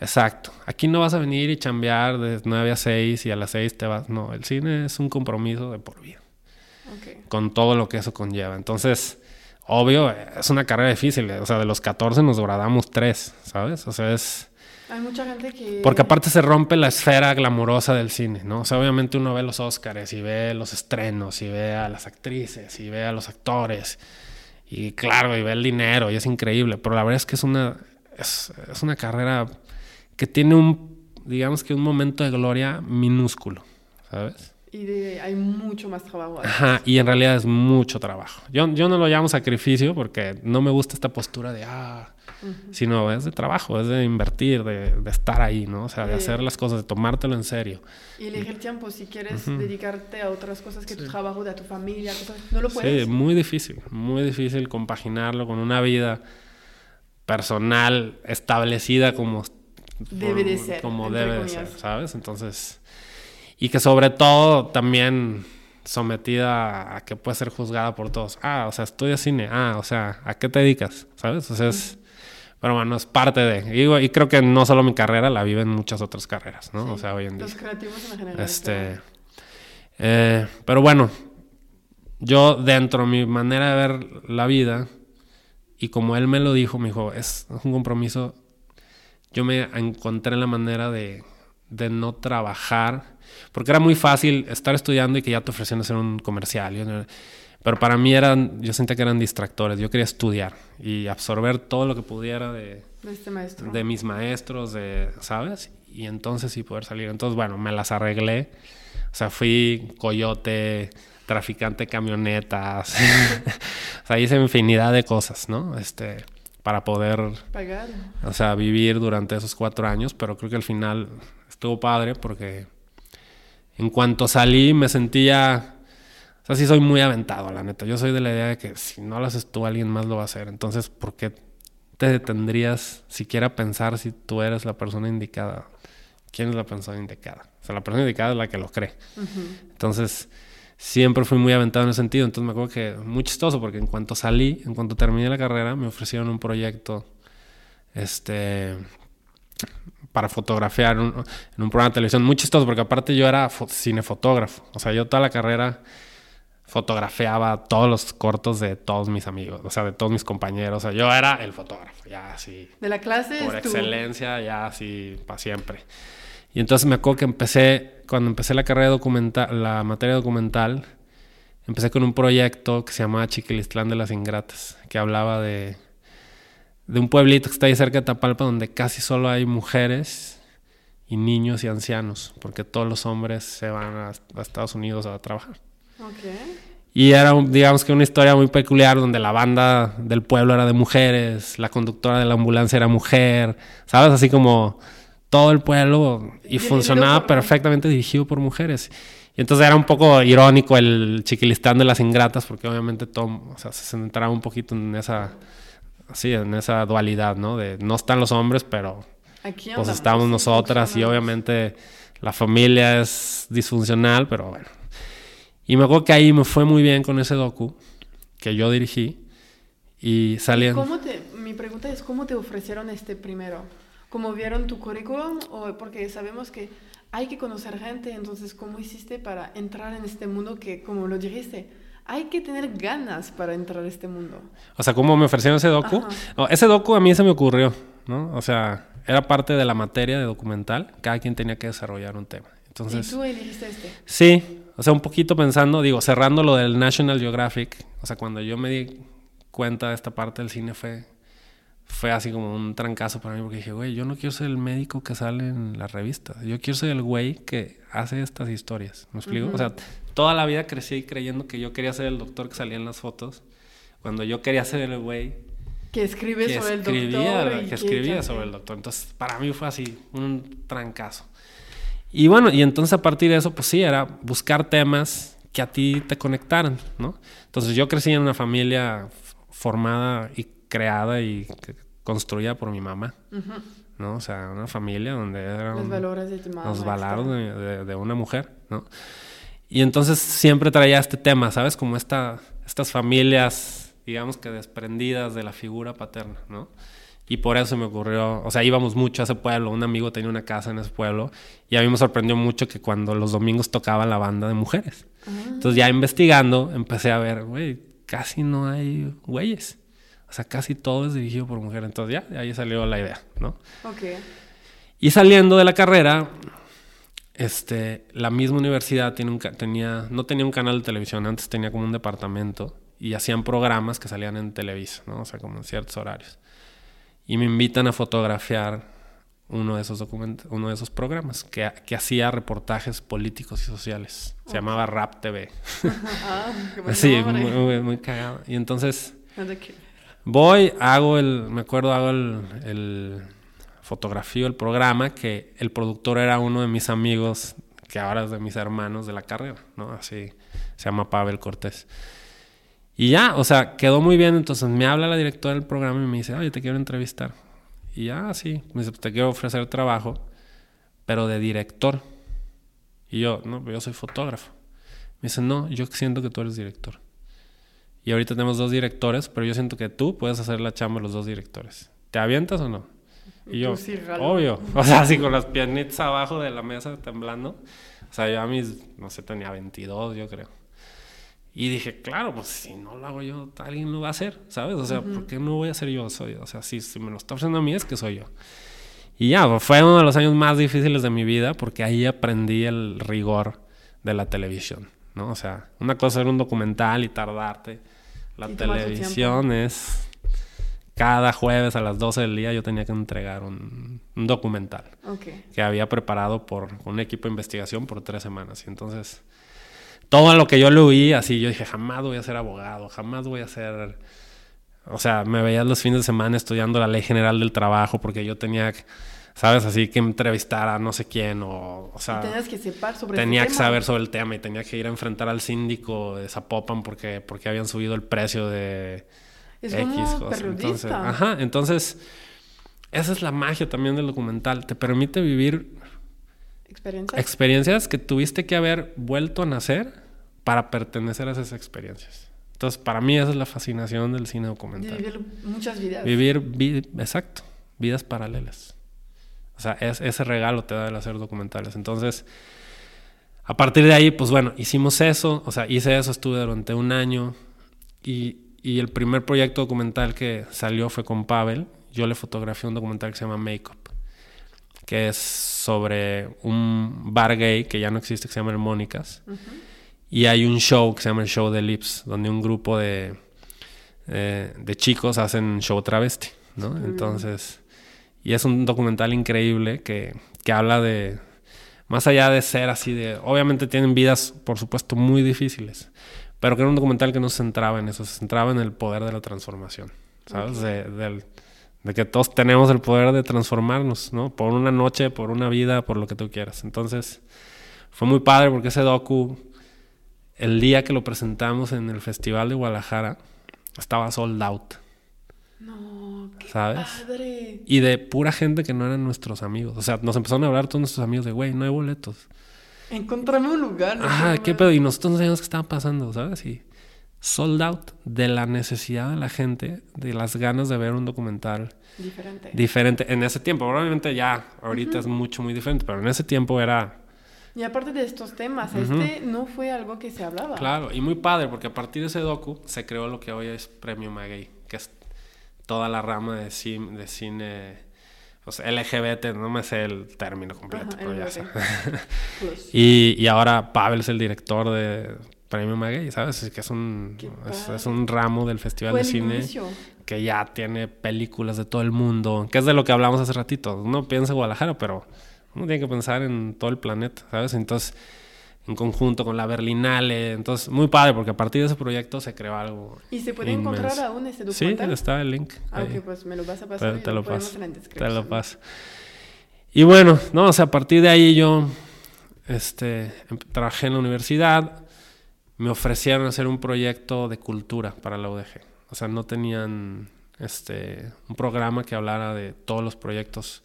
exacto. Aquí no vas a venir y chambear de 9 a 6 y a las 6 te vas. No, el cine es un compromiso de por vida. Con todo lo que eso conlleva. Entonces, obvio, es una carrera difícil. O sea, de los 14 nos gradamos 3, ¿sabes? O sea, es... Hay mucha gente que... Porque aparte se rompe la esfera glamurosa del cine, ¿no? O sea, obviamente uno ve los Oscars y ve los estrenos y ve a las actrices y ve a los actores y claro, y ve el dinero y es increíble, pero la verdad es que es una, es, es una carrera que tiene un, digamos que un momento de gloria minúsculo, ¿sabes? Y hay mucho más trabajo. Ajá, y en realidad es mucho trabajo. Yo, yo no lo llamo sacrificio porque no me gusta esta postura de, ah, sino es de trabajo, es de invertir, de, de estar ahí, ¿no? O sea, de hacer las cosas, de tomártelo en serio. Y elegir tiempo, si quieres dedicarte a otras cosas que tu trabajo, de a tu familia, cosas, no lo puedes. Sí, muy difícil, muy difícil compaginarlo con una vida personal establecida como debe de ser, como debe de ser, ¿sabes? Entonces y que sobre todo también sometida a que puede ser juzgada por todos. Ah, o sea, estudia cine. Ah, o sea, ¿a qué te dedicas? ¿Sabes? O sea, es... Pero bueno, es parte de... Y, y creo que no solo mi carrera, la viven muchas otras carreras, ¿no? o sea, hoy en día. Los creativos en general. Este... Eh, pero bueno, yo dentro de mi manera de ver la vida, y como él me lo dijo, me dijo, es un compromiso, yo me encontré la manera de de no trabajar, porque era muy fácil estar estudiando y que ya te ofrecían hacer un comercial. Pero para mí eran, yo sentía que eran distractores. Yo quería estudiar y absorber todo lo que pudiera de, de, este maestro. de mis maestros, de, ¿sabes? Y entonces sí poder salir. Entonces, bueno, me las arreglé. O sea, fui coyote, traficante de camionetas. o sea, hice infinidad de cosas, ¿no? Este, para poder... Pagar. O sea, vivir durante esos cuatro años, pero creo que al final estuvo padre porque en cuanto salí me sentía... O sea, sí soy muy aventado, la neta. Yo soy de la idea de que si no lo haces tú, alguien más lo va a hacer. Entonces, ¿por qué te detendrías siquiera a pensar si tú eres la persona indicada? ¿Quién es la persona indicada? O sea, la persona indicada es la que lo cree. Entonces, siempre fui muy aventado en ese sentido. Entonces, me acuerdo que muy chistoso porque en cuanto salí, en cuanto terminé la carrera, me ofrecieron un proyecto este para fotografiar en un programa de televisión. Muy chistoso, porque aparte yo era cinefotógrafo. O sea, yo toda la carrera fotografiaba todos los cortos de todos mis amigos, o sea, de todos mis compañeros. O sea, yo era el fotógrafo, ya así. De la clase. Por excelencia, ya así, para siempre. Y entonces me acuerdo que empecé, cuando empecé la carrera documental, la materia documental, empecé con un proyecto que se llamaba Chiquilistlán de las Ingratas, que hablaba de de un pueblito que está ahí cerca de Tapalpa donde casi solo hay mujeres y niños y ancianos, porque todos los hombres se van a, Estados Unidos a trabajar. Y era, digamos que una historia muy peculiar donde la banda del pueblo era de mujeres, la conductora de la ambulancia era mujer, ¿sabes? Así como todo el pueblo y funcionaba perfectamente dirigido por mujeres. Y entonces era un poco irónico el chiquilistán de las ingratas, porque obviamente todo, o sea, se centraba un poquito en esa sí, en esa dualidad, ¿no? De no están los hombres, pero pues estamos nosotras y obviamente la familia es disfuncional, pero bueno. Y me acuerdo que ahí me fue muy bien con ese docu que yo dirigí y salían... ¿Cómo te, mi pregunta es, ¿cómo te ofrecieron este primero? ¿Cómo vieron tu currículum? O porque sabemos que hay que conocer gente, entonces, ¿cómo hiciste para entrar en este mundo que, como lo dijiste, hay que tener ganas para entrar a este mundo. O sea, ¿cómo me ofrecieron ese docu? ese docu a mí se me ocurrió, ¿no? O sea, era parte de la materia de documental. Cada quien tenía que desarrollar un tema. Entonces, ¿Y tú elegiste este? Sí, o sea, un poquito pensando, digo, cerrando lo del National Geographic. O sea, cuando yo me di cuenta de esta parte del cine fue, fue así como un trancazo para mí porque dije, güey, yo no quiero ser el médico que sale en la revista. Yo quiero ser el güey que hace estas historias. ¿Me explico? O sea, toda la vida crecí creyendo que yo quería ser el doctor que salía en las fotos, cuando yo quería ser el güey que escribe sobre el doctor. que escribía sobre el doctor. Entonces, para mí fue así, un trancazo. Y bueno, y entonces a partir de eso, pues sí, era buscar temas que a ti te conectaran, ¿no? Entonces yo crecí en una familia formada y creada y construida por mi mamá, ¿no? O sea, una familia donde eran los valores de tu mamá, los valores de, una mujer, ¿no? Y entonces siempre traía este tema, ¿sabes? Como esta, estas familias, digamos que desprendidas de la figura paterna, ¿no? Y por eso me ocurrió, o sea, íbamos mucho a ese pueblo, un amigo tenía una casa en ese pueblo y a mí me sorprendió mucho que cuando los domingos tocaba la banda de mujeres. Ah. Entonces ya investigando empecé a ver, güey, casi no hay güeyes. O sea, casi todo es dirigido por mujeres. Entonces ya, ahí salió la idea, ¿no? Ok. Y saliendo de la carrera, este, la misma universidad tiene un, tenía, no tenía un canal de televisión, antes tenía como un departamento y hacían programas que salían en Televisa, ¿no? O sea, como en ciertos horarios y me invitan a fotografiar uno de esos documentos, uno de esos programas que, que hacía reportajes políticos y sociales. Se llamaba Rap TV. ah, sí, muy, muy, cagado. Y entonces voy, hago el, me acuerdo, hago el, el fotografío, el programa, que el productor era uno de mis amigos, que ahora es de mis hermanos de la carrera, ¿no? Así se llama Pavel Cortés. Y ya, o sea, quedó muy bien. Entonces me habla la directora del programa y me dice, oye, te quiero entrevistar. Y ya, sí, me dice, te quiero ofrecer trabajo, pero de director. Y yo, no, yo soy fotógrafo. Me dice, no, yo siento que tú eres director. Y ahorita tenemos dos directores, pero yo siento que tú puedes hacer la chamba de los dos directores. ¿Te avientas o no? Y yo, obvio. O sea, así con las piernitas abajo de la mesa temblando. O sea, yo a mis, no sé, tenía 22, yo creo. Y dije, claro, pues si no lo hago yo, alguien lo va a hacer, ¿sabes? O sea, ¿por qué no voy a ser yo? Soy, o sea, si, si me lo está ofreciendo a mí, es que soy yo. Y ya, pues, fue uno de los años más difíciles de mi vida porque ahí aprendí el rigor de la televisión, ¿no? O sea, una cosa era un documental y tardarte. La televisión es... Cada jueves a las 12 del día yo tenía que entregar un, un documental que había preparado por un equipo de investigación por tres semanas. Y entonces todo lo que yo le oí, así, yo dije, jamás voy a ser abogado, jamás voy a ser... O sea, me veía los fines de semana estudiando la ley general del trabajo porque yo tenía, ¿sabes? Así que entrevistar a no sé quién o... o sea, tenías que separar sobre Tenía que saber sobre el tema y tenía que ir a enfrentar al síndico de Zapopan porque, porque habían subido el precio de es X cosas. Entonces, ajá, entonces... Esa es la magia también del documental. Te permite vivir experiencias, experiencias que tuviste que haber vuelto a nacer para pertenecer a esas experiencias. Entonces, para mí esa es la fascinación del cine documental. Vivir muchas vidas. Vivir, exacto, vidas paralelas. O sea, es, ese regalo te da el hacer documentales. Entonces, a partir de ahí, pues bueno, hicimos eso, o sea, hice eso, estuve durante un año y, y el primer proyecto documental que salió fue con Pavel. Yo le fotografié un documental que se llama Makeup, que es sobre un bar gay que ya no existe, que se llama El Mónicas. Y hay un show que se llama el Show de Lips, donde un grupo de, eh, de chicos hacen show travesti, ¿no? Entonces, y es un documental increíble que, que habla de, más allá de ser así de, obviamente tienen vidas, por supuesto, muy difíciles, pero que era un documental que no se centraba en eso, se centraba en el poder de la transformación, ¿sabes? De, de, que todos tenemos el poder de transformarnos, ¿no? Por una noche, por una vida, por lo que tú quieras. Entonces, fue muy padre porque ese docu el día que lo presentamos en el Festival de Guadalajara, estaba sold out. No, qué ¿sabes? padre. Y de pura gente que no eran nuestros amigos. O sea, nos empezaron a hablar todos nuestros amigos de, güey, no hay boletos. Encontrame un lugar. Ah, qué pedo. Y nosotros no sabíamos qué estaba pasando, ¿sabes? Y sold out de la necesidad de la gente, de las ganas de ver un documental. Diferente. Diferente. En ese tiempo, probablemente ya, ahorita es mucho, muy diferente, pero en ese tiempo era y aparte de estos temas, este no fue algo que se hablaba. Claro, y muy padre, porque a partir de ese docu se creó lo que hoy es Premio Maguey, que es toda la rama de cine, de cine pues LGBT, no me sé el término completo, pero ya sé. Pues. y, y ahora Pavel es el director de Premio Maguey, ¿sabes? Que es un, es, un ramo del Festival de Cine que ya tiene películas de todo el mundo, que es de lo que hablamos hace ratito. Uno piensa en Guadalajara, pero uno tiene que pensar en todo el planeta, ¿sabes? Entonces, en conjunto con la Berlinale. Entonces, muy padre, porque a partir de ese proyecto se creó algo. ¿Y se puede encontrar aún ese documental? Sí, está el link. Ah, ok, pues me lo vas a pasar. Te, lo, paso. Te lo paso. Y bueno, no, o sea, a partir de ahí yo este, em, trabajé en la universidad. me ofrecieron hacer un proyecto de cultura para la UDG. O sea, no tenían este, un programa que hablara de todos los proyectos.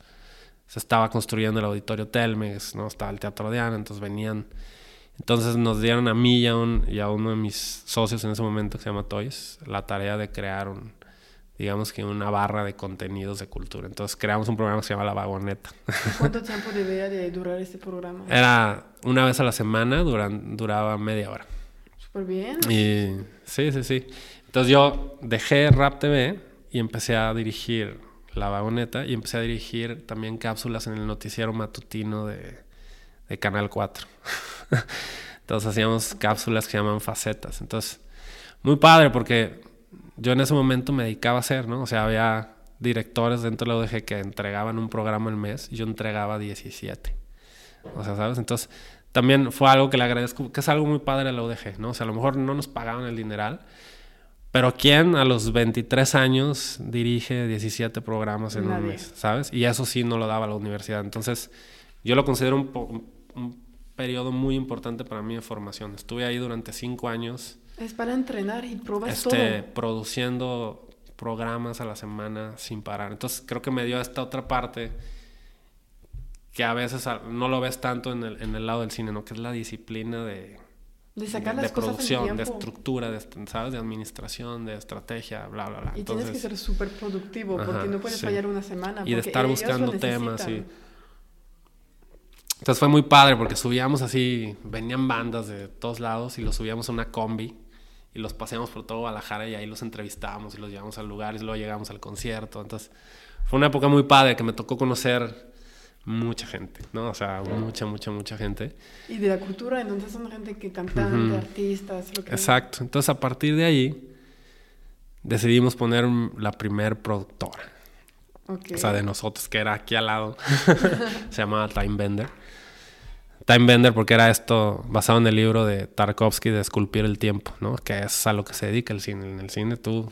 Se estaba construyendo el auditorio Telmex, ¿no? estaba el Teatro de Ana, entonces venían. Entonces nos dieron a mí y a, uno de mis socios en ese momento, que se llama Toys, la tarea de crear un, digamos que una barra de contenidos de cultura. Entonces creamos un programa que se llama La Vagoneta. ¿Cuánto tiempo debía de durar este programa? Era una vez a la semana, duraba media hora. Súper bien. Y sí, sí, sí. Entonces yo dejé Rap TV y empecé a dirigir La Vagoneta y empecé a dirigir también cápsulas en el noticiero matutino de, de Canal 4. Entonces hacíamos cápsulas que llaman facetas. Entonces, muy padre porque yo en ese momento me dedicaba a hacer, ¿no? O sea, había directores dentro de la UDG que entregaban un programa al mes y yo entregaba 17. O sea, ¿sabes? Entonces, también fue algo que le agradezco, que es algo muy padre a la UDG, ¿no? O sea, a lo mejor no nos pagaban el dineral, pero ¿quién a los 23 años dirige 17 programas en un mes? ¿Sabes? Y eso sí no lo daba la universidad. Entonces, yo lo considero un, un periodo muy importante para mí de formación. Estuve ahí durante cinco años. Es para entrenar y probar este, Produciendo programas a la semana sin parar. Entonces, creo que me dio esta otra parte que a veces no lo ves tanto en el, en el lado del cine, ¿no? Que es la disciplina de de sacar las de producción, de estructura, de, ¿sabes? De administración, de estrategia, bla, bla, bla. Y tienes que ser súper productivo porque no puedes fallar una semana. Y de estar buscando temas. Y... Entonces fue muy padre porque subíamos así, venían bandas de todos lados y los subíamos a una combi y los paseamos por todo Guadalajara y ahí los entrevistábamos y los llevamos al lugar y luego llegamos al concierto. Entonces fue una época muy padre que me tocó conocer mucha gente, ¿no? O sea, mucha, mucha, mucha gente. Y de la cultura, entonces son gente que cantan, artistas, lo que... Exacto. Entonces, a partir de ahí, decidimos poner la primer productora. O sea, de nosotros, que era aquí al lado. Se llamaba Time Bender. Time Bender porque era esto basado en el libro de Tarkovsky de Esculpir el Tiempo, ¿no? Que es a lo que se dedica el cine. En el cine tú, o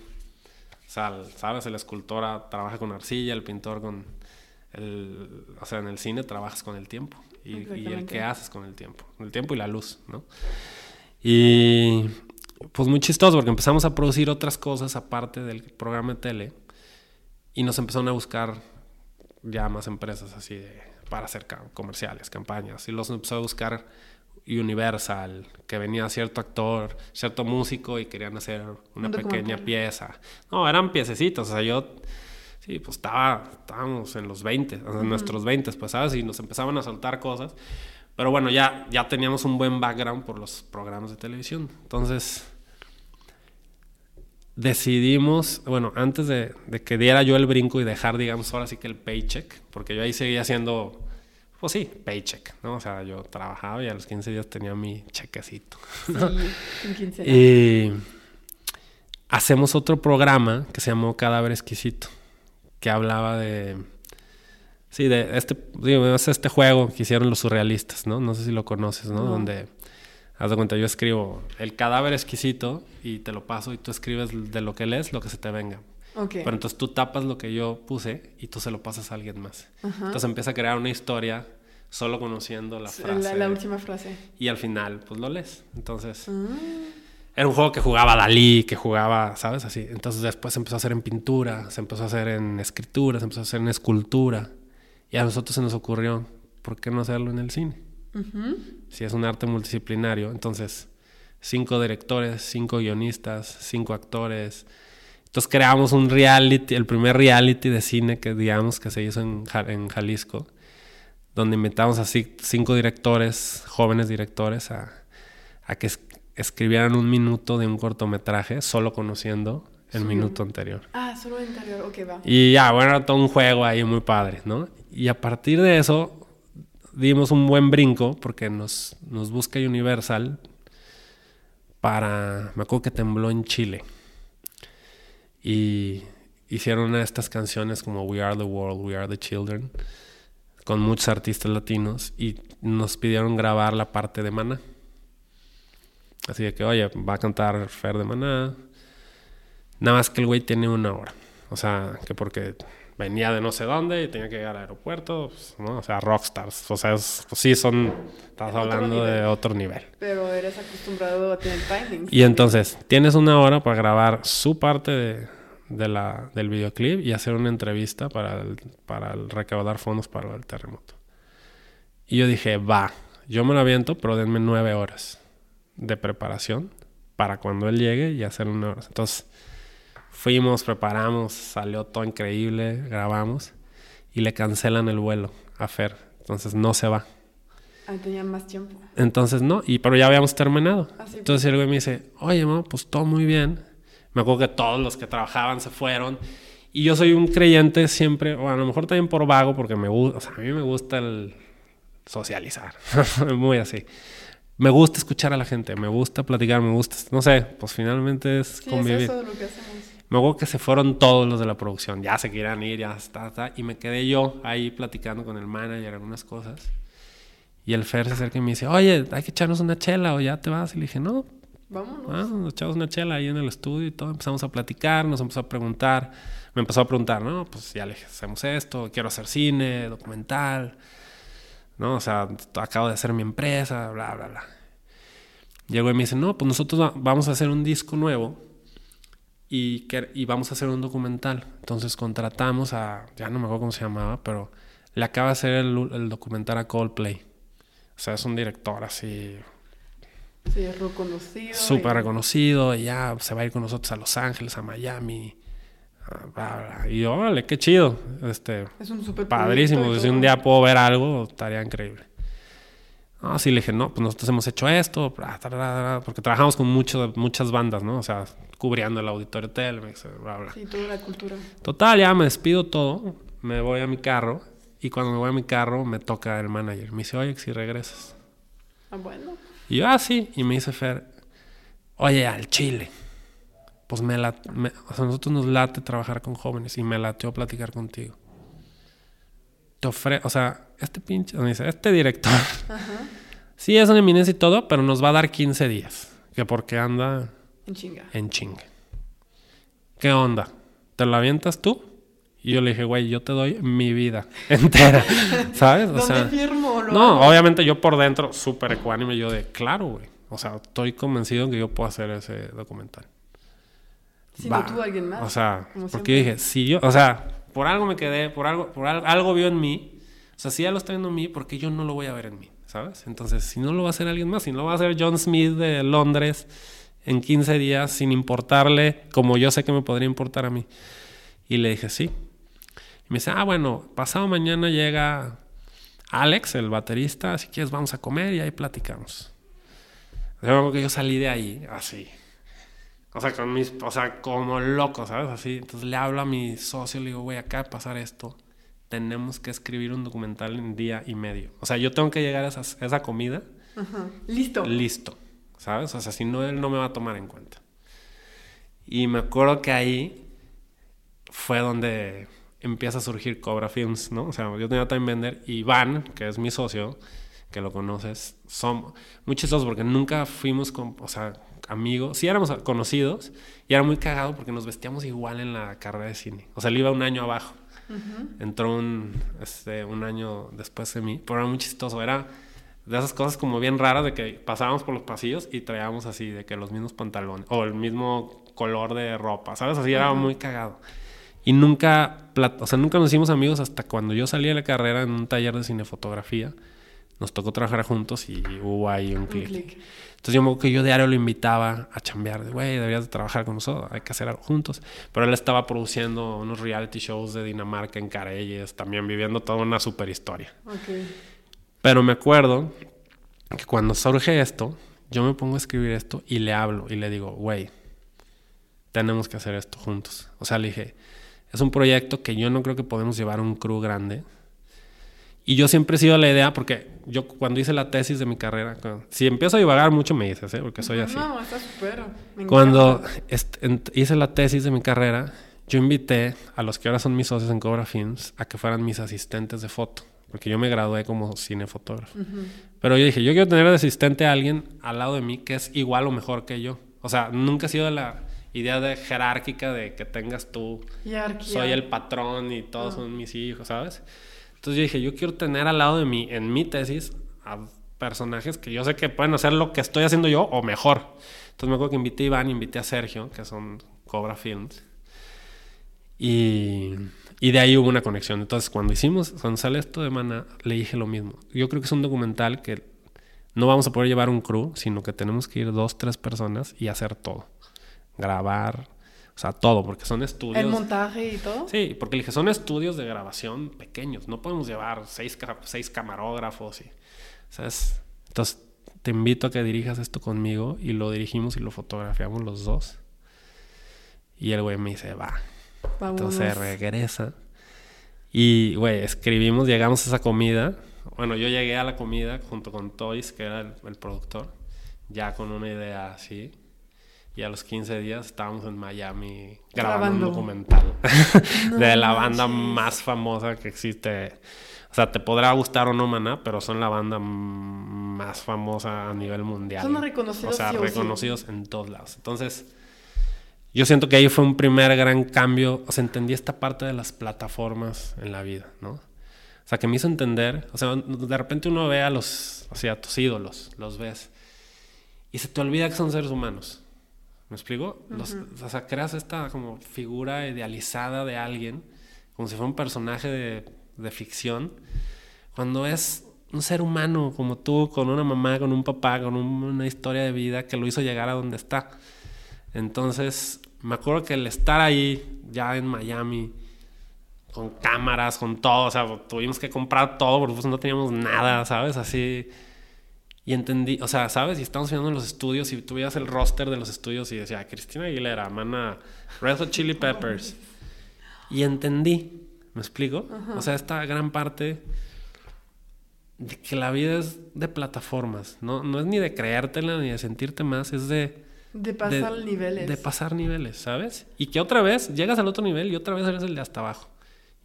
sea, sabes, el escultor trabaja con arcilla, el pintor con el, o sea, en el cine trabajas con el tiempo y, el que haces con el tiempo, el tiempo y la luz, ¿no? Y pues muy chistoso porque empezamos a producir otras cosas aparte del programa de tele y nos empezaron a buscar ya más empresas así de, para hacer comerciales, campañas y los empezó a buscar Universal, que venía cierto actor, cierto músico y querían hacer una pequeña pieza. No, eran piececitos, o sea, yo Sí, pues estaba, estábamos en los 20, en nuestros 20, pues, ¿sabes? Y nos empezaban a soltar cosas. Pero bueno, ya, ya teníamos un buen background por los programas de televisión. Entonces, decidimos, bueno, antes de, que diera yo el brinco y dejar, digamos, ahora sí que el paycheck, porque yo ahí seguía haciendo, pues sí, paycheck, ¿no? O sea, yo trabajaba y a los 15 días tenía mi chequecito. Sí, 15 Y hacemos otro programa que se llamó Cadáver Exquisito que hablaba de... Sí, de este, digo, es este juego que hicieron los surrealistas, ¿no? No sé si lo conoces, ¿no? Donde, haz de cuenta, yo escribo el cadáver exquisito y te lo paso y tú escribes de lo que lees lo que se te venga. Okay. Pero entonces tú tapas lo que yo puse y tú se lo pasas a alguien más. Entonces empieza a crear una historia solo conociendo la frase. La, última frase. Y al final, pues lo lees. Entonces... Ah. Era un juego que jugaba Dalí, que jugaba, ¿sabes? Así. Entonces después se empezó a hacer en pintura, se empezó a hacer en escritura, se empezó a hacer en escultura. Y a nosotros se nos ocurrió, ¿por qué no hacerlo en el cine? Si es un arte multidisciplinario, entonces cinco directores, cinco guionistas, cinco actores. Entonces creamos un reality, el primer reality de cine que digamos que se hizo en, en Jalisco, donde invitamos así cinco directores, jóvenes directores, a, a que escribieran un minuto de un cortometraje solo conociendo el minuto anterior. Ah, solo el anterior, ok, va. Y ya, bueno, era todo un juego ahí muy padre, ¿no? Y a partir de eso dimos un buen brinco porque nos, nos busca Universal para, me acuerdo que tembló en Chile. Y hicieron una de estas canciones como We Are the World, We Are the Children, con muchos artistas latinos y nos pidieron grabar la parte de Mana. Así de que, oye, va a cantar Fer de Maná. Nada más que el güey tiene una hora. O sea, que porque venía de no sé dónde y tenía que llegar al aeropuerto, pues, ¿no? O sea, rockstars. O sea, pues sí son, estás hablando de otro nivel. Pero eres acostumbrado a tener timing. Y entonces, tienes una hora para grabar su parte de, de la, del videoclip y hacer una entrevista para, para recaudar fondos para el terremoto. Y yo dije, va, yo me lo aviento, pero denme nueve horas de preparación para cuando él llegue y hacer una hora. Entonces, fuimos, preparamos, salió todo increíble, grabamos y le cancelan el vuelo a Fer. Entonces, no se va. Ah, tenía más tiempo. Entonces, no, y pero ya habíamos terminado. Ah, Entonces el güey me dice, oye, mamá, pues todo muy bien. Me acuerdo que todos los que trabajaban se fueron. Y yo soy un creyente siempre, o a lo mejor también por vago, porque me gusta, o sea, a mí me gusta el socializar, muy así. Me gusta escuchar a la gente, me gusta platicar, me gusta, no sé, pues finalmente es convivir. Es eso lo que hacemos. Me acuerdo que se fueron todos los de la producción, ya se querían ir, ya está, está, y me quedé yo ahí platicando con el manager algunas cosas. Y el Fer se acerca y me dice, oye, hay que echarnos una chela o ya te vas. Y le dije, no, Vámonos. Ah, nos echamos una chela ahí en el estudio y todo. Empezamos a platicar, nos empezó a preguntar. Me empezó a preguntar, ¿no? Pues ya le dije, hacemos esto, quiero hacer cine, documental. ¿No? O sea, acabo de hacer mi empresa, bla, bla, bla. Llegó y me dice, no, pues nosotros vamos a hacer un disco nuevo y, y vamos a hacer un documental. Entonces contratamos a, ya no me acuerdo cómo se llamaba, pero le acaba de hacer el, el documental a Coldplay. O sea, es un director así Sí, es reconocido. Súper reconocido, y ya se va a ir con nosotros a Los Ángeles, a Miami. Y yo, vale, qué chido. Este, es un súper Padrísimo. Si un día puedo ver algo, estaría increíble. No, sí, le dije, no, pues nosotros hemos hecho esto, porque trabajamos con mucho, muchas bandas, ¿no? O sea, cubriendo el auditorio Telmex, bla, bla. Sí, toda la cultura. Total, ya me despido todo, me voy a mi carro, y cuando me voy a mi carro me toca el manager. Me dice, oye, si regresas. Ah, bueno. Y yo, ah, sí. Y me dice Fer, oye, al Chile. Pues me la, o sea, a nosotros nos late trabajar con jóvenes y me lateó platicar contigo. Te ofre, o sea, este pinche, dice, este director, sí es una eminencia y todo, pero nos va a dar 15 días. Que porque anda en chinga. En chinga. ¿Qué onda? ¿Te la avientas tú? Y yo le dije, güey, yo te doy mi vida entera, ¿sabes? O sea, firmo, no, obviamente yo por dentro, súper ecuánime, yo de, claro, güey. O sea, estoy convencido que yo puedo hacer ese documental. Si no tuvo alguien más. O sea, porque yo dije, si yo, o sea, por algo me quedé, por algo, por algo, vio en mí. O sea, si ya lo está viendo en mí, porque yo no lo voy a ver en mí, ¿sabes? Entonces, si no lo va a hacer alguien más, si no lo va a hacer John Smith de Londres en 15 días, sin importarle, como yo sé que me podría importar a mí. Y le dije, sí, y me dice, ah, bueno, pasado mañana llega Alex, el baterista, si quieres vamos a comer y ahí platicamos. Yo que yo salí de ahí así. O sea, con mis, o sea, como loco, ¿sabes? Así. Entonces le hablo a mi socio, le digo, güey, acá de pasar esto. Tenemos que escribir un documental en día y medio. O sea, yo tengo que llegar a, esa comida. Listo. Listo. ¿Sabes? O sea, si no, él no me va a tomar en cuenta. Y me acuerdo que ahí fue donde empieza a surgir Cobra Films, ¿no? O sea, yo tenía Time Vender y Van, que es mi socio, que lo conoces, son muy chistosos porque nunca fuimos con, o sea, amigos, sí éramos conocidos y era muy cagado porque nos vestíamos igual en la carrera de cine. O sea, él iba un año abajo. Entró un, este, un año después de mí, pero era muy chistoso. Era de esas cosas como bien raras de que pasábamos por los pasillos y traíamos así, de que los mismos pantalones o el mismo color de ropa, ¿sabes? Así era muy cagado. Y nunca, o sea, nunca nos hicimos amigos hasta cuando yo salí de la carrera en un taller de cinefotografía. Nos tocó trabajar juntos y hubo ahí un, clic. Entonces yo me acuerdo que yo diario lo invitaba a chambear. De, güey, deberías de trabajar con nosotros, hay que hacer algo juntos. Pero él estaba produciendo unos reality shows de Dinamarca en Careyes, también viviendo toda una super historia. Pero me acuerdo que cuando surge esto, yo me pongo a escribir esto y le hablo y le digo, güey, tenemos que hacer esto juntos. O sea, le dije, es un proyecto que yo no creo que podemos llevar un crew grande. Y yo siempre he sido la idea, porque yo cuando hice la tesis de mi carrera, si empiezo a divagar mucho me dices, ¿eh? porque soy así. No, está súper. Cuando hice la tesis de mi carrera, yo invité a los que ahora son mis socios en Cobra Films a que fueran mis asistentes de foto, porque yo me gradué como cinefotógrafo. Pero yo dije, yo quiero tener de asistente a alguien al lado de mí que es igual o mejor que yo. O sea, nunca he sido la idea de jerárquica de que tengas tú, soy el patrón y todos ah. son mis hijos, ¿sabes? Entonces yo dije, yo quiero tener al lado de mí, en mi tesis, a personajes que yo sé que pueden hacer lo que estoy haciendo yo o mejor. Entonces me acuerdo que invité a Iván, invité a Sergio, que son Cobra Films. Y, y de ahí hubo una conexión. Entonces cuando hicimos, cuando sale esto de Mana, le dije lo mismo. Yo creo que es un documental que no vamos a poder llevar un crew, sino que tenemos que ir dos, tres personas y hacer todo grabar, o sea, todo, porque son estudios. ¿El montaje y todo? Sí, porque dije, son estudios de grabación pequeños, no podemos llevar seis, seis camarógrafos y, ¿sabes? Entonces, te invito a que dirijas esto conmigo y lo dirigimos y lo fotografiamos los dos. Y el güey me dice, va. Entonces regresa. Y, güey, escribimos, llegamos a esa comida. Bueno, yo llegué a la comida junto con Toys, que era el, el productor, ya con una idea así. Y a los 15 días estábamos en Miami grabando, un documental de la banda más famosa que existe. O sea, te podrá gustar o no, Maná, pero son la banda más famosa a nivel mundial. Son reconocidos. O sea, reconocidos en todos lados. Entonces, yo siento que ahí fue un primer gran cambio. O sea, entendí esta parte de las plataformas en la vida, ¿no? O sea, que me hizo entender. O sea, de repente uno ve a los, o sea, a tus ídolos, los ves. Y se te olvida que son seres humanos. ¿Me explico? o sea, creas esta como figura idealizada de alguien, como si fuera un personaje de, de, ficción, cuando es un ser humano como tú, con una mamá, con un papá, con una historia de vida que lo hizo llegar a donde está. Entonces, me acuerdo que el estar ahí, ya en Miami, con cámaras, con todo, o sea, tuvimos que comprar todo porque pues no teníamos nada, ¿sabes? Así y entendí, o sea, ¿sabes? Y estamos viendo en los estudios y tú veías el roster de los estudios y decía, Cristina Aguilera, Mana, Red Hot Chili Peppers. Y entendí, ¿me explico? O sea, esta gran parte de que la vida es de plataformas, ¿no? No es ni de creértela ni de sentirte más, es de... De pasar niveles. De pasar niveles, ¿sabes? Y que otra vez llegas al otro nivel y otra vez eres el de hasta abajo.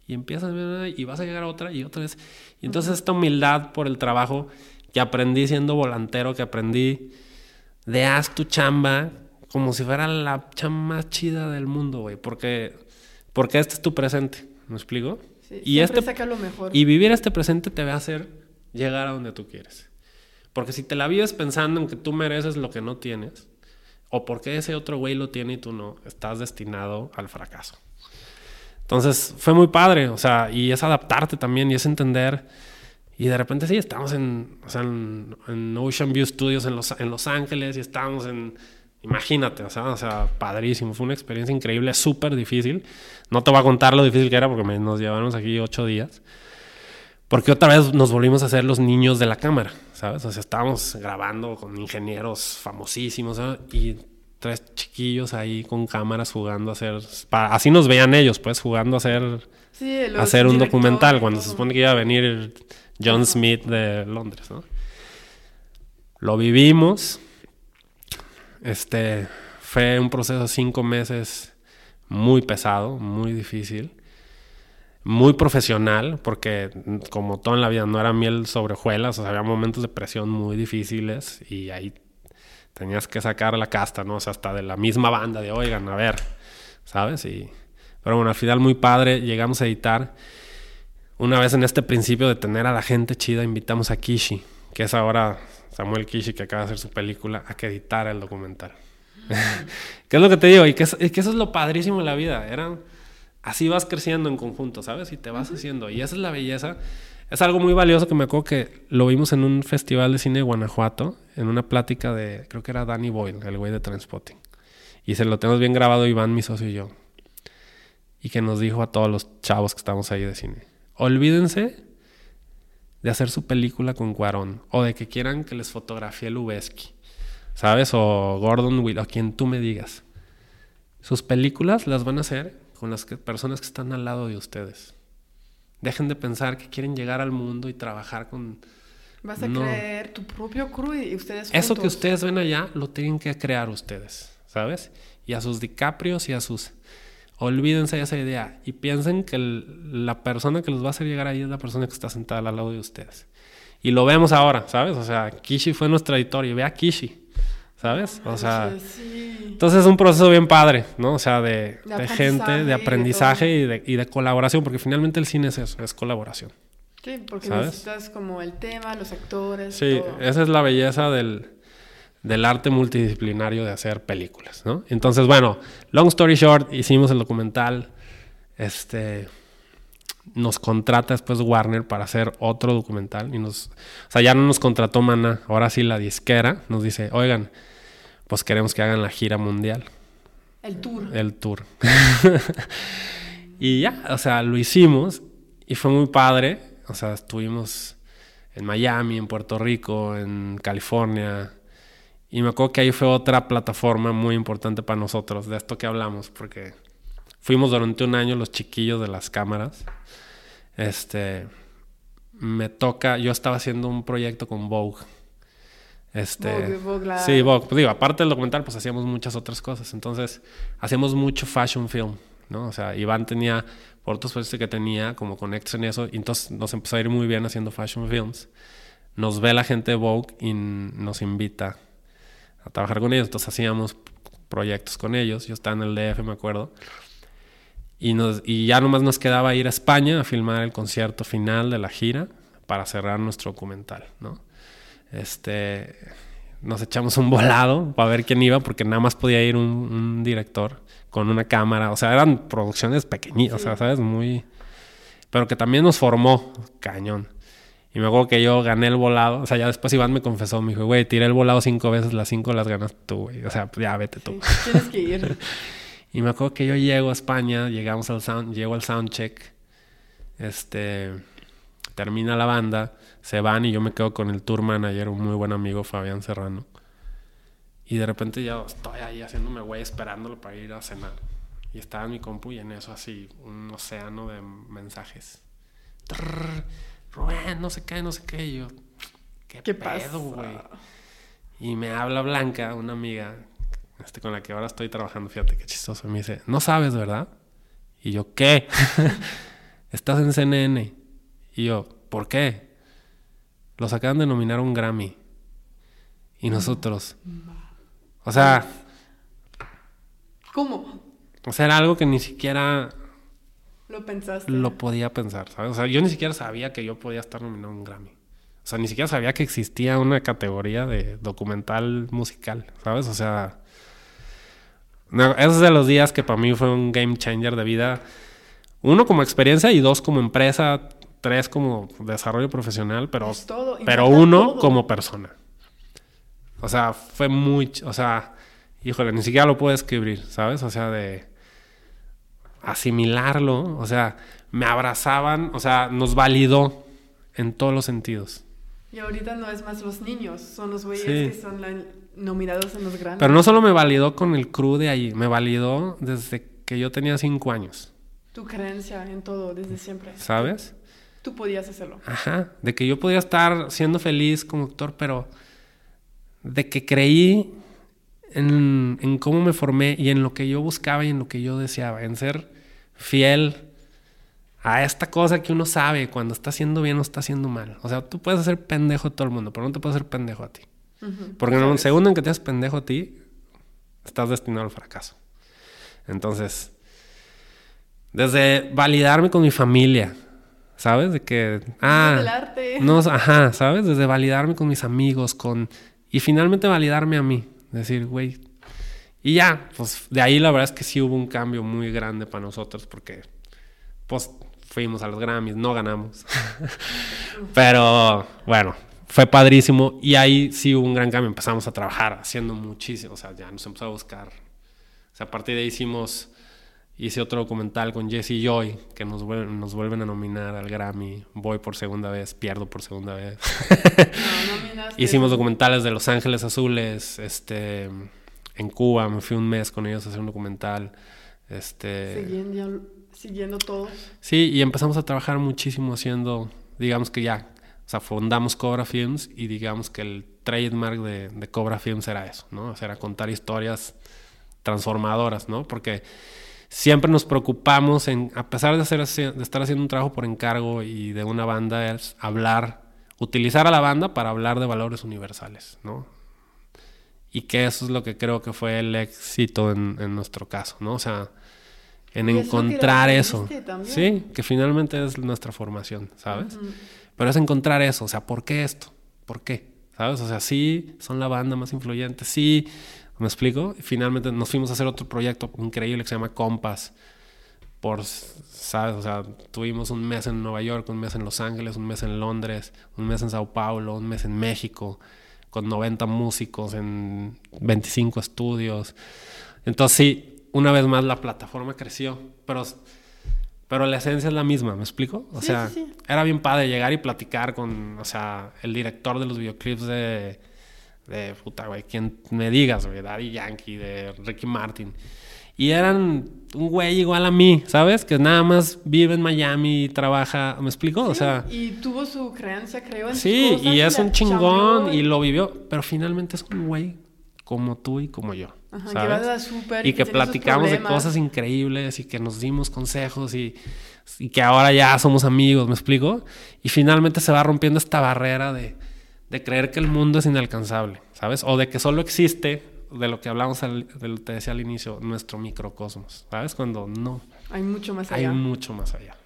Y empiezas y vas a llegar a otra y otra vez. Y entonces esta humildad por el trabajo que aprendí siendo volantero, que aprendí de haz tu chamba como si fuera la chamba más chida del mundo, güey, porque, porque este es tu presente, ¿me explico? Sí, y este saca lo mejor. Y vivir este presente te va a hacer llegar a donde tú quieres. Porque si te la vives pensando en que tú mereces lo que no tienes, o porque ese otro güey lo tiene y tú no, estás destinado al fracaso. Entonces fue muy padre, o sea, y es adaptarte también y es entender y de repente sí, estamos en, o sea, en, Ocean View Studios en Los, en Los Ángeles y estábamos en... Imagínate, o sea, o sea, padrísimo. Fue una experiencia increíble, súper difícil. No te voy a contar lo difícil que era porque nos llevamos aquí ocho días. Porque otra vez nos volvimos a ser los niños de la cámara, ¿sabes? O sea, estábamos grabando con ingenieros famosísimos y tres chiquillos ahí con cámaras jugando a hacer... así nos veían ellos, pues, jugando a hacer, a hacer un documental. Cuando se supone que iba a venir John Smith de Londres, ¿no? Lo vivimos. Este fue un proceso de cinco meses muy pesado, muy difícil, muy profesional, porque como todo en la vida no era miel sobre hojuelas, o sea, había momentos de presión muy difíciles y ahí tenías que sacar la casta, ¿no? O sea, hasta de la misma banda de, oigan, a ver, ¿sabes? Y, pero bueno, al final muy padre, llegamos a editar una vez en este principio de tener a la gente chida, invitamos a Kishi, que es ahora Samuel Kishi, que acaba de hacer su película, a que editara el documental. ¿Qué es lo que te digo? Y que, eso es lo padrísimo de la vida. Eran, así vas creciendo en conjunto, ¿sabes? Y te vas haciendo. Y esa es la belleza. Es algo muy valioso que me acuerdo que lo vimos en un festival de cine de Guanajuato, en una plática de, creo que era Danny Boyle, el güey de Transpotting. Y se lo tenemos bien grabado Iván, mi socio y yo. Y que nos dijo a todos los chavos que estamos ahí de cine olvídense de hacer su película con Cuarón o de que quieran que les fotografíe Lubeski, ¿sabes? O Gordon Will, o quien tú me digas. Sus películas las van a hacer con las personas que están al lado de ustedes. Dejen de pensar que quieren llegar al mundo y trabajar con... Vas a creer tu propio crew y ustedes Eso que ustedes ven allá lo tienen que crear ustedes, ¿sabes? Y a sus DiCaprios y a sus Olvídense de esa idea y piensen que la persona que los va a hacer llegar ahí es la persona que está sentada al lado de ustedes. Y lo vemos ahora, ¿sabes? O sea, Kishi fue nuestra editor y ve a Kishi, ¿sabes? O sea, entonces es un proceso bien padre, ¿no? O sea, de, gente, de aprendizaje y de, y de, colaboración, porque finalmente el cine es eso, es colaboración. Sí, porque necesitas como el tema, los actores. Sí, esa es la belleza del, del arte multidisciplinario de hacer películas, ¿no? Entonces, bueno, long story short, hicimos el documental, este, nos contrata después Warner para hacer otro documental y nos, o sea, ya no nos contrató Mana, ahora sí la disquera nos dice, oigan, pues queremos que hagan la gira mundial. El tour. El tour. y ya, o sea, lo hicimos y fue muy padre, o sea, estuvimos en Miami, en Puerto Rico, en California, y me acuerdo que ahí fue otra plataforma muy importante para nosotros, de esto que hablamos, porque fuimos durante un año los chiquillos de las cámaras. Este, me toca, yo estaba haciendo un proyecto con Vogue. Este, Vogue, Sí, Vogue. Pues digo, aparte del documental, pues hacíamos muchas otras cosas. Entonces, hacíamos mucho fashion film, ¿no? O sea, Iván tenía, por otros proyectos que tenía, como conectos en eso, y entonces nos empezó a ir muy bien haciendo fashion films. Nos ve la gente de Vogue y nos invita a trabajar con ellos. Entonces hacíamos proyectos con ellos. Yo estaba en el DF, me acuerdo. Y, nos, y ya nomás nos quedaba ir a España a filmar el concierto final de la gira para cerrar nuestro documental, ¿no? Este, nos echamos un volado para ver quién iba, porque nada más podía ir un, director con una cámara. O sea, eran producciones pequeñitas, o sea, ¿sabes? Muy... Pero que también nos formó cañón. Y me acuerdo que yo gané el volado. O sea, ya después Iván me confesó, me dijo, güey, tiré el volado cinco veces, las cinco las ganas tú, güey. O sea, ya vete tú. tienes que ir. y me acuerdo que yo llego a España, llegamos al sound, llego al soundcheck. Este termina la banda, se van y yo me quedo con el tour manager, un muy buen amigo, Fabián Serrano. Y de repente ya estoy ahí haciéndome güey esperándolo para ir a cenar. Y estaba en mi compu y en eso así, un océano de mensajes. Rubén, no sé qué, no sé qué. Y yo, ¿qué, ¿Qué pedo, güey? Y me habla Blanca, una amiga este, con la que ahora estoy trabajando, fíjate qué chistoso. Me dice, no sabes, ¿verdad? Y yo, ¿qué? Estás en CNN. Y yo, ¿por qué? Los acaban de nominar un Grammy. Y nosotros. O sea. ¿Cómo? O sea, era algo que ni siquiera lo pensaste. Lo podía pensar, ¿sabes? O sea, yo ni siquiera sabía que yo podía estar nominado a un Grammy. O sea, ni siquiera sabía que existía una categoría de documental musical, ¿sabes? O sea, esos de los días que para mí fue un game changer de vida. Uno como experiencia y dos como empresa, tres como desarrollo profesional, pero, pero uno como persona. O sea, fue muy, o sea, híjole, ni siquiera lo puedo escribir, ¿sabes? O sea, de asimilarlo, o sea, me abrazaban, o sea, nos validó en todos los sentidos. Y ahorita no es más los niños, son los güeyes que son nominados en los grandes. Pero no solo me validó con el crew de ahí, me validó desde que yo tenía cinco años. Tu creencia en todo, desde siempre. ¿Sabes? Tú podías hacerlo. Ajá, de que yo podía estar siendo feliz como actor, pero de que creí en, en, cómo me formé y en lo que yo buscaba y en lo que yo deseaba, en ser fiel a esta cosa que uno sabe cuando está haciendo bien o está haciendo mal. O sea, tú puedes hacer pendejo a todo el mundo, pero no te puedes hacer pendejo a ti. Porque en un segundo en que te haces pendejo a ti, estás destinado al fracaso. Entonces, desde validarme con mi familia, ¿sabes? De que, ah, no, ajá, ¿sabes? Desde validarme con mis amigos, con y finalmente validarme a mí, decir, güey, y ya, pues de ahí la verdad es que sí hubo un cambio muy grande para nosotros porque pues fuimos a los Grammys, no ganamos. Pero bueno, fue padrísimo y ahí sí hubo un gran cambio. Empezamos a trabajar haciendo muchísimo, o sea, ya nos empezó a buscar. O sea, a partir de ahí hicimos, hice otro documental con Jesse Joy que nos, vuelven, nos vuelven a nominar al Grammy. Voy por segunda vez, pierdo por segunda vez. Hicimos documentales de Los Ángeles Azules, este en Cuba, me fui un mes con ellos a hacer un documental. Este... Siguiendo, siguiendo todo. Sí, y empezamos a trabajar muchísimo haciendo, digamos que ya, o sea, fundamos Cobra Films y digamos que el trademark de, de Cobra Films era eso, ¿no? O sea, era contar historias transformadoras, ¿no? Porque siempre nos preocupamos en, a pesar de, hacer, de estar haciendo un trabajo por encargo y de una banda, es hablar, utilizar a la banda para hablar de valores universales, ¿no? y que eso es lo que creo que fue el éxito en, en nuestro caso, ¿no? O sea, en encontrar eso. Sí, que finalmente es nuestra formación, ¿sabes? Pero es encontrar eso, o sea, ¿por qué esto? ¿Por qué? ¿Sabes? O sea, sí, son la banda más influyente, sí, ¿me explico? finalmente nos fuimos a hacer otro proyecto increíble que se llama Compass, por, ¿sabes? O sea, tuvimos un mes en Nueva York, un mes en Los Ángeles, un mes en Londres, un mes en Sao Paulo, un mes en México, con 90 músicos en 25 estudios. Entonces sí, una vez más la plataforma creció, pero, pero la esencia es la misma, ¿me explico? O sea, era bien padre llegar y platicar con, o sea, el director de los videoclips de, de puta, güey, quien me digas, güey, Daddy Yankee, de Ricky Martin. Y eran un güey igual a mí, ¿sabes? Que nada más vive en Miami y trabaja, ¿me explico? o sea... Y tuvo su creencia, creo, en Sí, y es un chingón y... lo vivió, pero finalmente es un güey como tú y como yo. ¿sabes? y que, platicamos de cosas increíbles y que nos dimos consejos y, y, que ahora ya somos amigos, ¿me explico? Y finalmente se va rompiendo esta barrera de, de creer que el mundo es inalcanzable, ¿sabes? O de que solo existe de lo que hablamos, de lo que te decía al inicio, nuestro microcosmos, ¿sabes? Cuando no. Hay mucho más allá. Hay mucho más allá.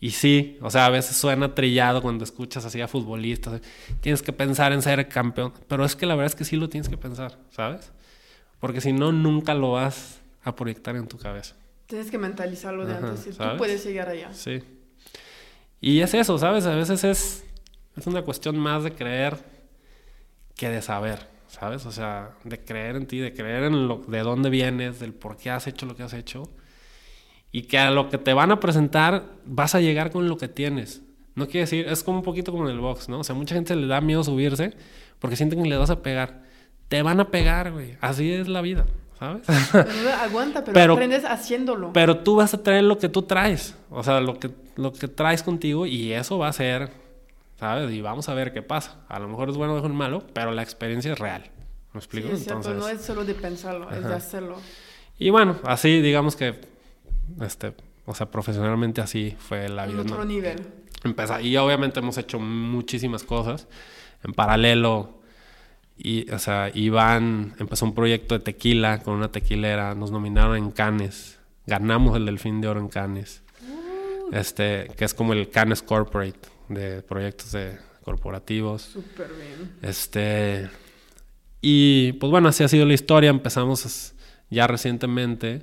Y sí, o sea, a veces suena trillado cuando escuchas así a futbolistas, tienes que pensar en ser campeón, pero es que la verdad es que sí lo tienes que pensar, ¿sabes? Porque si no, nunca lo vas a proyectar en tu cabeza. Tienes que mentalizarlo de antes, y tú puedes llegar allá. Sí. Y es eso, ¿sabes? A veces es, es una cuestión más de creer que de saber. ¿sabes? O sea, de creer en ti, de creer en lo, de dónde vienes, del por qué has hecho lo que has hecho. Y que a lo que te van a presentar vas a llegar con lo que tienes. No quiere decir, es como un poquito como en el box, ¿no? O sea, mucha gente le da miedo subirse porque sienten que le vas a pegar. Te van a pegar, güey. Así es la vida, ¿sabes? aguanta, pero, aprendes haciéndolo. Pero tú vas a traer lo que tú traes. O sea, lo que, lo que traes contigo y eso va a ser ¿sabes? Y vamos a ver qué pasa. A lo mejor es bueno o es malo, pero la experiencia es real. ¿Me explico? Sí, Entonces, no es solo de pensarlo, es de hacerlo. Y bueno, así digamos que, este, o sea, profesionalmente así fue la vida. En otro nivel. Empezó, y obviamente hemos hecho muchísimas cosas. En paralelo, y, o sea, Iván empezó un proyecto de tequila con una tequilera. Nos nominaron en Cannes. Ganamos el Delfín de Oro en Cannes. Uh. Este, que es como el Cannes Corporate de proyectos de corporativos. Súper bien. Este, y pues bueno, así ha sido la historia. Empezamos ya recientemente,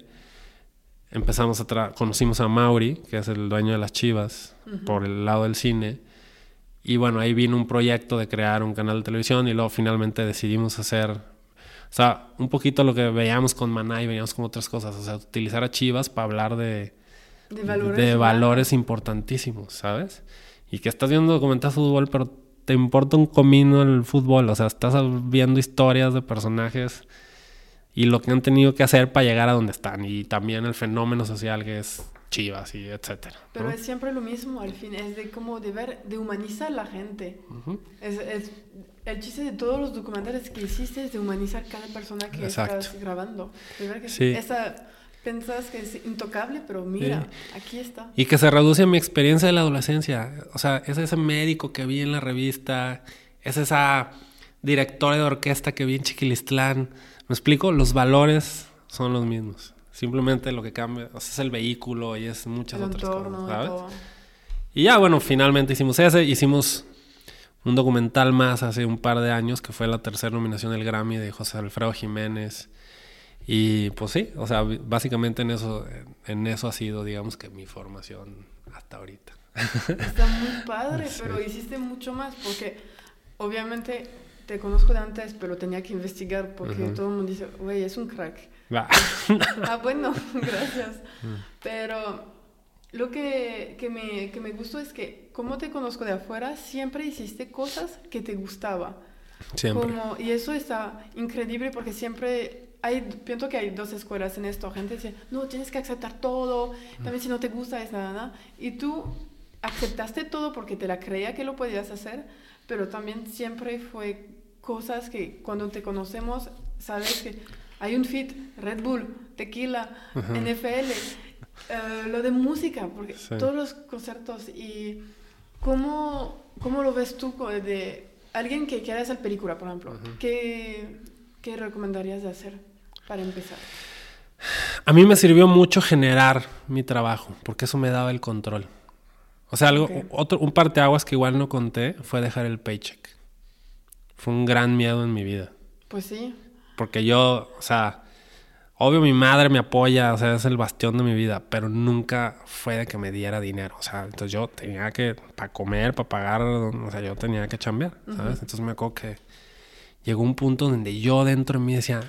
empezamos a conocimos a Mauri, que es el dueño de las Chivas, por el lado del cine. Y bueno, ahí vino un proyecto de crear un canal de televisión y luego finalmente decidimos hacer, o sea, un poquito lo que veíamos con Maná y veíamos con otras cosas, o sea, utilizar a Chivas para hablar de, de valores importantísimos, ¿sabes? Y que estás viendo documentales de fútbol, pero te importa un comino el fútbol, o sea, estás viendo historias de personajes y lo que han tenido que hacer para llegar a donde están y también el fenómeno social que es Chivas y etcétera. Pero es siempre lo mismo, al fin, es de como de ver, de humanizar a la gente. es, es, el chiste de todos los documentales que hiciste es de humanizar cada persona que estás grabando. De ver que sí. esa Pensas que es intocable, pero mira, aquí está. Y que se reduce a mi experiencia de la adolescencia. O sea, es ese médico que vi en la revista, es esa directora de orquesta que vi en Chiquilistlán. ¿Me explico? Los valores son los mismos. Simplemente lo que cambia es el vehículo y es muchas otras cosas, ¿sabes? Y ya, bueno, finalmente hicimos ese. Hicimos un documental más hace un par de años que fue la tercera nominación del Grammy de José Alfredo Jiménez y pues sí, o sea, básicamente en eso, en eso ha sido, digamos que mi formación hasta ahorita. Está muy padre, pero hiciste mucho más porque obviamente te conozco de antes, pero tenía que investigar porque todo el mundo dice, güey, es un crack. ah, bueno, gracias. Mm. Pero lo que, que, me, que me gustó es que, como te conozco de afuera, siempre hiciste cosas que te gustaba. Siempre. Como, y eso está increíble porque siempre hay, pienso que hay dos escuelas en esto. Gente dice, no, tienes que aceptar todo, también si no te gusta es nada, nada. Y tú aceptaste todo porque te la creía que lo podías hacer, pero también siempre fue cosas que cuando te conocemos, sabes que hay un fit, Red Bull, tequila, NFL, eh, lo de música, porque todos los conciertos y cómo, cómo lo ves tú de alguien que quiere hacer película, por ejemplo, que ¿Qué recomendarías de hacer para empezar? A mí me sirvió mucho generar mi trabajo, porque eso me daba el control. O sea, algo, otro, un parteaguas que igual no conté fue dejar el paycheck. Fue un gran miedo en mi vida. Pues sí. Porque yo, o sea, obvio mi madre me apoya, o sea, es el bastión de mi vida, pero nunca fue de que me diera dinero. O sea, entonces yo tenía que, para comer, para pagar, o sea, yo tenía que chambear, ¿sabes? Entonces me acuerdo que llegó un punto donde yo dentro de mí decía,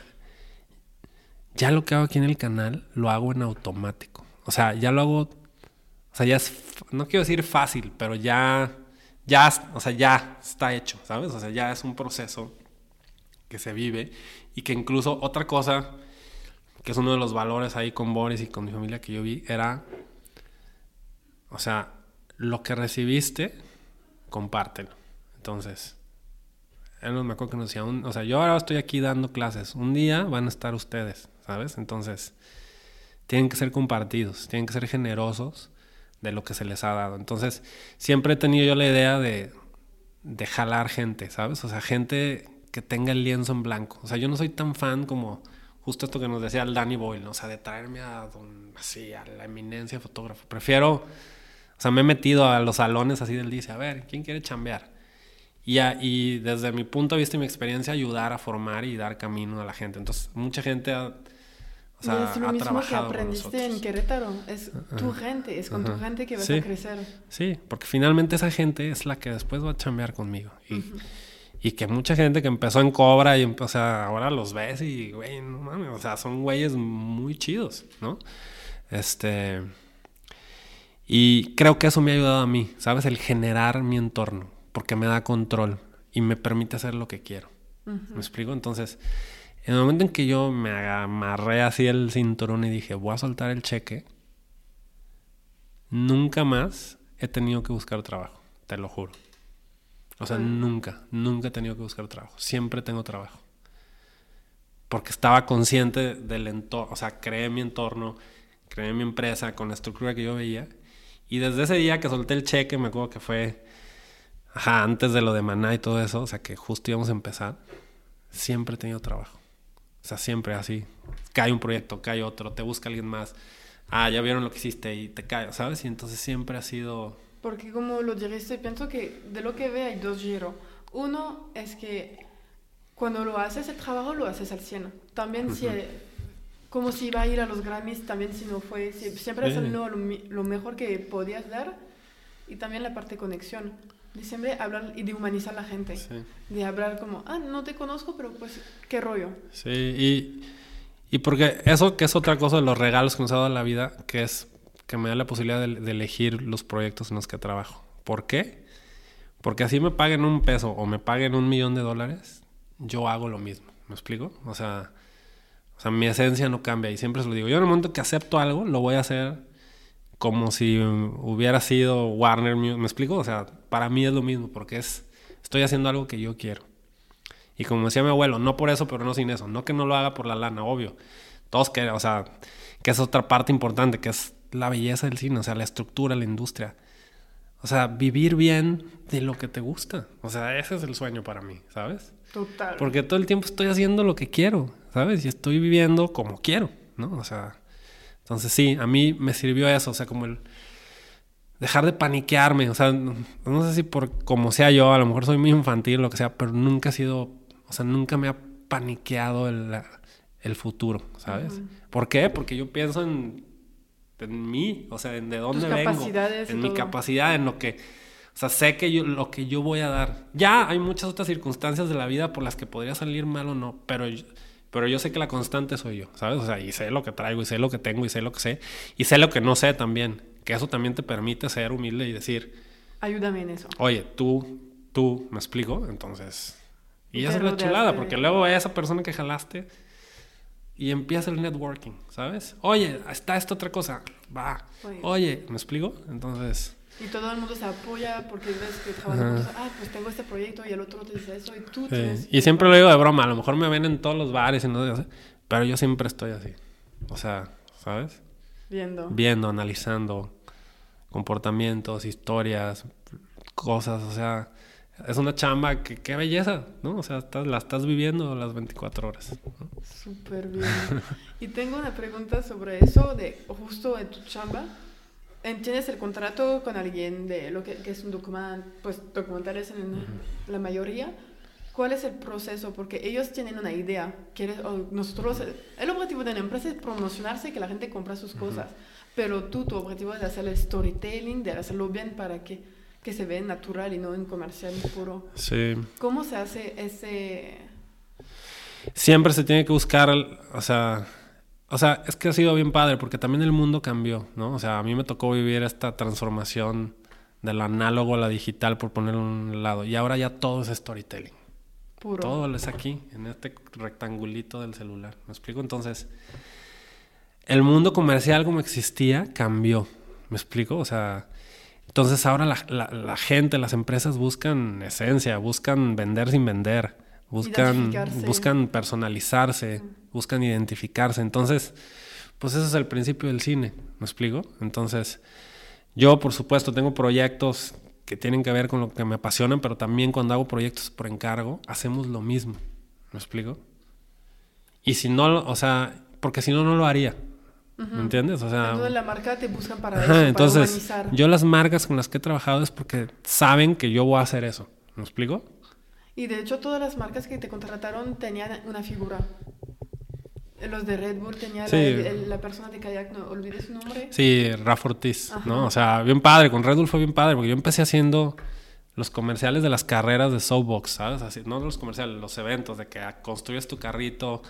ya lo que hago aquí en el canal lo hago en automático. O sea, ya lo hago, o sea, ya es, no quiero decir fácil, pero ya, ya, o sea, ya está hecho, ¿sabes? O sea, ya es un proceso que se vive y que incluso otra cosa, que es uno de los valores ahí con Boris y con mi familia que yo vi, era, o sea, lo que recibiste, compártelo. Entonces, él me acuerdo que nos decía, o sea, yo ahora estoy aquí dando clases, un día van a estar ustedes, ¿sabes? Entonces, tienen que ser compartidos, tienen que ser generosos de lo que se les ha dado. Entonces, siempre he tenido yo la idea de, de jalar gente, ¿sabes? O sea, gente que tenga el lienzo en blanco. O sea, yo no soy tan fan como justo esto que nos decía el Danny Boyle, o sea, de traerme a don, así, a la eminencia fotógrafo. Prefiero, o sea, me he metido a los salones así del dice, a ver, ¿quién quiere chambear? Y, y desde mi punto de vista y mi experiencia, ayudar a formar y dar camino a la gente. Entonces, mucha gente ha, sea, es lo mismo que aprendiste en Querétaro. Es tu gente, es con tu gente que vas a crecer. Sí, porque finalmente esa gente es la que después va a chambear conmigo. Y, y que mucha gente que empezó en Cobra y, o sea, ahora los ves y, güey, no mames, o sea, son güeyes muy chidos, ¿no? Este... Y creo que eso me ha ayudado a mí, ¿sabes? El generar mi entorno, porque me da control y me permite hacer lo que quiero. ¿Me explico? Entonces, en el momento en que yo me amarré así el cinturón y dije, voy a soltar el cheque, nunca más he tenido que buscar trabajo, te lo juro. O sea, nunca, nunca he tenido que buscar trabajo. Siempre tengo trabajo. Porque estaba consciente del entorno, o sea, creé mi entorno, creé mi empresa con la estructura que yo veía. Y desde ese día que solté el cheque, me acuerdo que fue ajá, antes de lo de Maná y todo eso, o sea, que justo íbamos a empezar, siempre he tenido trabajo. O sea, siempre así. Cae un proyecto, cae otro, te busca alguien más. Ah, ya vieron lo que hiciste y te cae, ¿sabes? Y entonces siempre ha sido... Porque como lo dijiste, pienso que de lo que ve hay dos giros. Uno es que cuando lo haces el trabajo lo haces al 100. También si... Como si iba a ir a los Grammys, también si no fue... siempre es lo, lo mejor que podías dar. Y también la parte de conexión de siempre hablar y de humanizar a la gente. De hablar como, ah, no te conozco, pero pues, qué rollo. Sí, y, y porque eso que es otra cosa de los regalos que nos ha dado la vida, que es que me da la posibilidad de, elegir los proyectos en los que trabajo. ¿Por qué? Porque así me paguen un peso o me paguen un millón de dólares, yo hago lo mismo. ¿Me explico? O sea, o sea, mi esencia no cambia y siempre se lo digo. Yo en el momento que acepto algo, lo voy a hacer como si hubiera sido Warner ¿me explico? O sea, para mí es lo mismo, porque es, estoy haciendo algo que yo quiero. Y como decía mi abuelo, no por eso, pero no sin eso. No que no lo haga por la lana, obvio. Todos que, o sea, que es otra parte importante, que es la belleza del cine, o sea, la estructura, la industria. O sea, vivir bien de lo que te gusta. O sea, ese es el sueño para mí, ¿sabes? Total. Porque todo el tiempo estoy haciendo lo que quiero, ¿sabes? Y estoy viviendo como quiero, ¿no? O sea, entonces sí, a mí me sirvió eso, o sea, como el dejar de paniquearme, o sea, no, sé si por como sea yo, a lo mejor soy muy infantil, lo que sea, pero nunca ha sido, o sea, nunca me ha paniqueado el, el futuro, ¿sabes? ¿Por qué? Porque yo pienso en, en mí, o sea, en de dónde vengo, en mi capacidad, en lo que, o sea, sé que yo, lo que yo voy a dar. Ya hay muchas otras circunstancias de la vida por las que podría salir mal o no, pero pero yo sé que la constante soy yo, ¿sabes? O sea, y sé lo que traigo, y sé lo que tengo, y sé lo que sé, y sé lo que no sé también. Que eso también te permite ser humilde y decir... Ayúdame en eso. Oye, tú, tú, ¿me explico? Entonces... Y esa es la chulada, porque luego a esa persona que jalaste y empieza el networking, ¿sabes? Oye, está esta otra cosa, va. Oye, ¿me explico? Entonces... Y todo el mundo se apoya porque ves que trabajan ah, pues tengo este proyecto y el otro te dice eso y tú tienes... Y siempre lo digo de broma, a lo mejor me ven en todos los bares y no sé, pero yo siempre estoy así. O sea, ¿sabes? Viendo. Viendo, analizando comportamientos, historias, cosas, o sea, es una chamba que qué belleza, ¿no? O sea, la estás viviendo las 24 horas. Súper bien. y tengo una pregunta sobre eso, de justo en tu chamba. ¿Tienes el contrato con alguien de lo que, es un documental, pues documentales en la mayoría? ¿Cuál es el proceso? Porque ellos tienen una idea. ¿Quieres, nosotros, el objetivo de la empresa es promocionarse, que la gente compra sus cosas. Pero tú, tu objetivo es hacer el storytelling, de hacerlo bien para que, que se vea natural y no en comercial puro. Sí. ¿Cómo se hace ese...? Siempre se tiene que buscar, o sea... O sea, es que ha sido bien padre porque también el mundo cambió, ¿no? O sea, a mí me tocó vivir esta transformación del análogo a la digital, por ponerlo a un lado. Y ahora ya todo es storytelling. Todo es aquí, en este rectangulito del celular. ¿Me explico? Entonces, el mundo comercial como existía cambió. ¿Me explico? O sea, entonces ahora la, gente, las empresas buscan esencia, buscan vender sin vender, buscan, buscan personalizarse, buscan identificarse. Entonces, pues eso es el principio del cine. ¿Me explico? Entonces, yo por supuesto tengo proyectos que tienen que ver con lo que me apasionan, pero también cuando hago proyectos por encargo, hacemos lo mismo. ¿Me explico? Y si no, o sea, porque si no, no lo haría. ¿Me entiendes? O sea, entonces la marca te buscan para eso, entonces, yo las marcas con las que he trabajado es porque saben que yo voy a hacer eso. ¿Me explico? Y de hecho todas las marcas que te contrataron tenían una figura. Los de Red Bull tenía la, persona de kayak, no olvidé su nombre. Sí, Rafa Ortiz, ¿no? O sea, bien padre, con Red Bull fue bien padre, porque yo empecé haciendo los comerciales de las carreras de Softbox, ¿sabes? Así, no los comerciales, los eventos, de que construyes tu carrito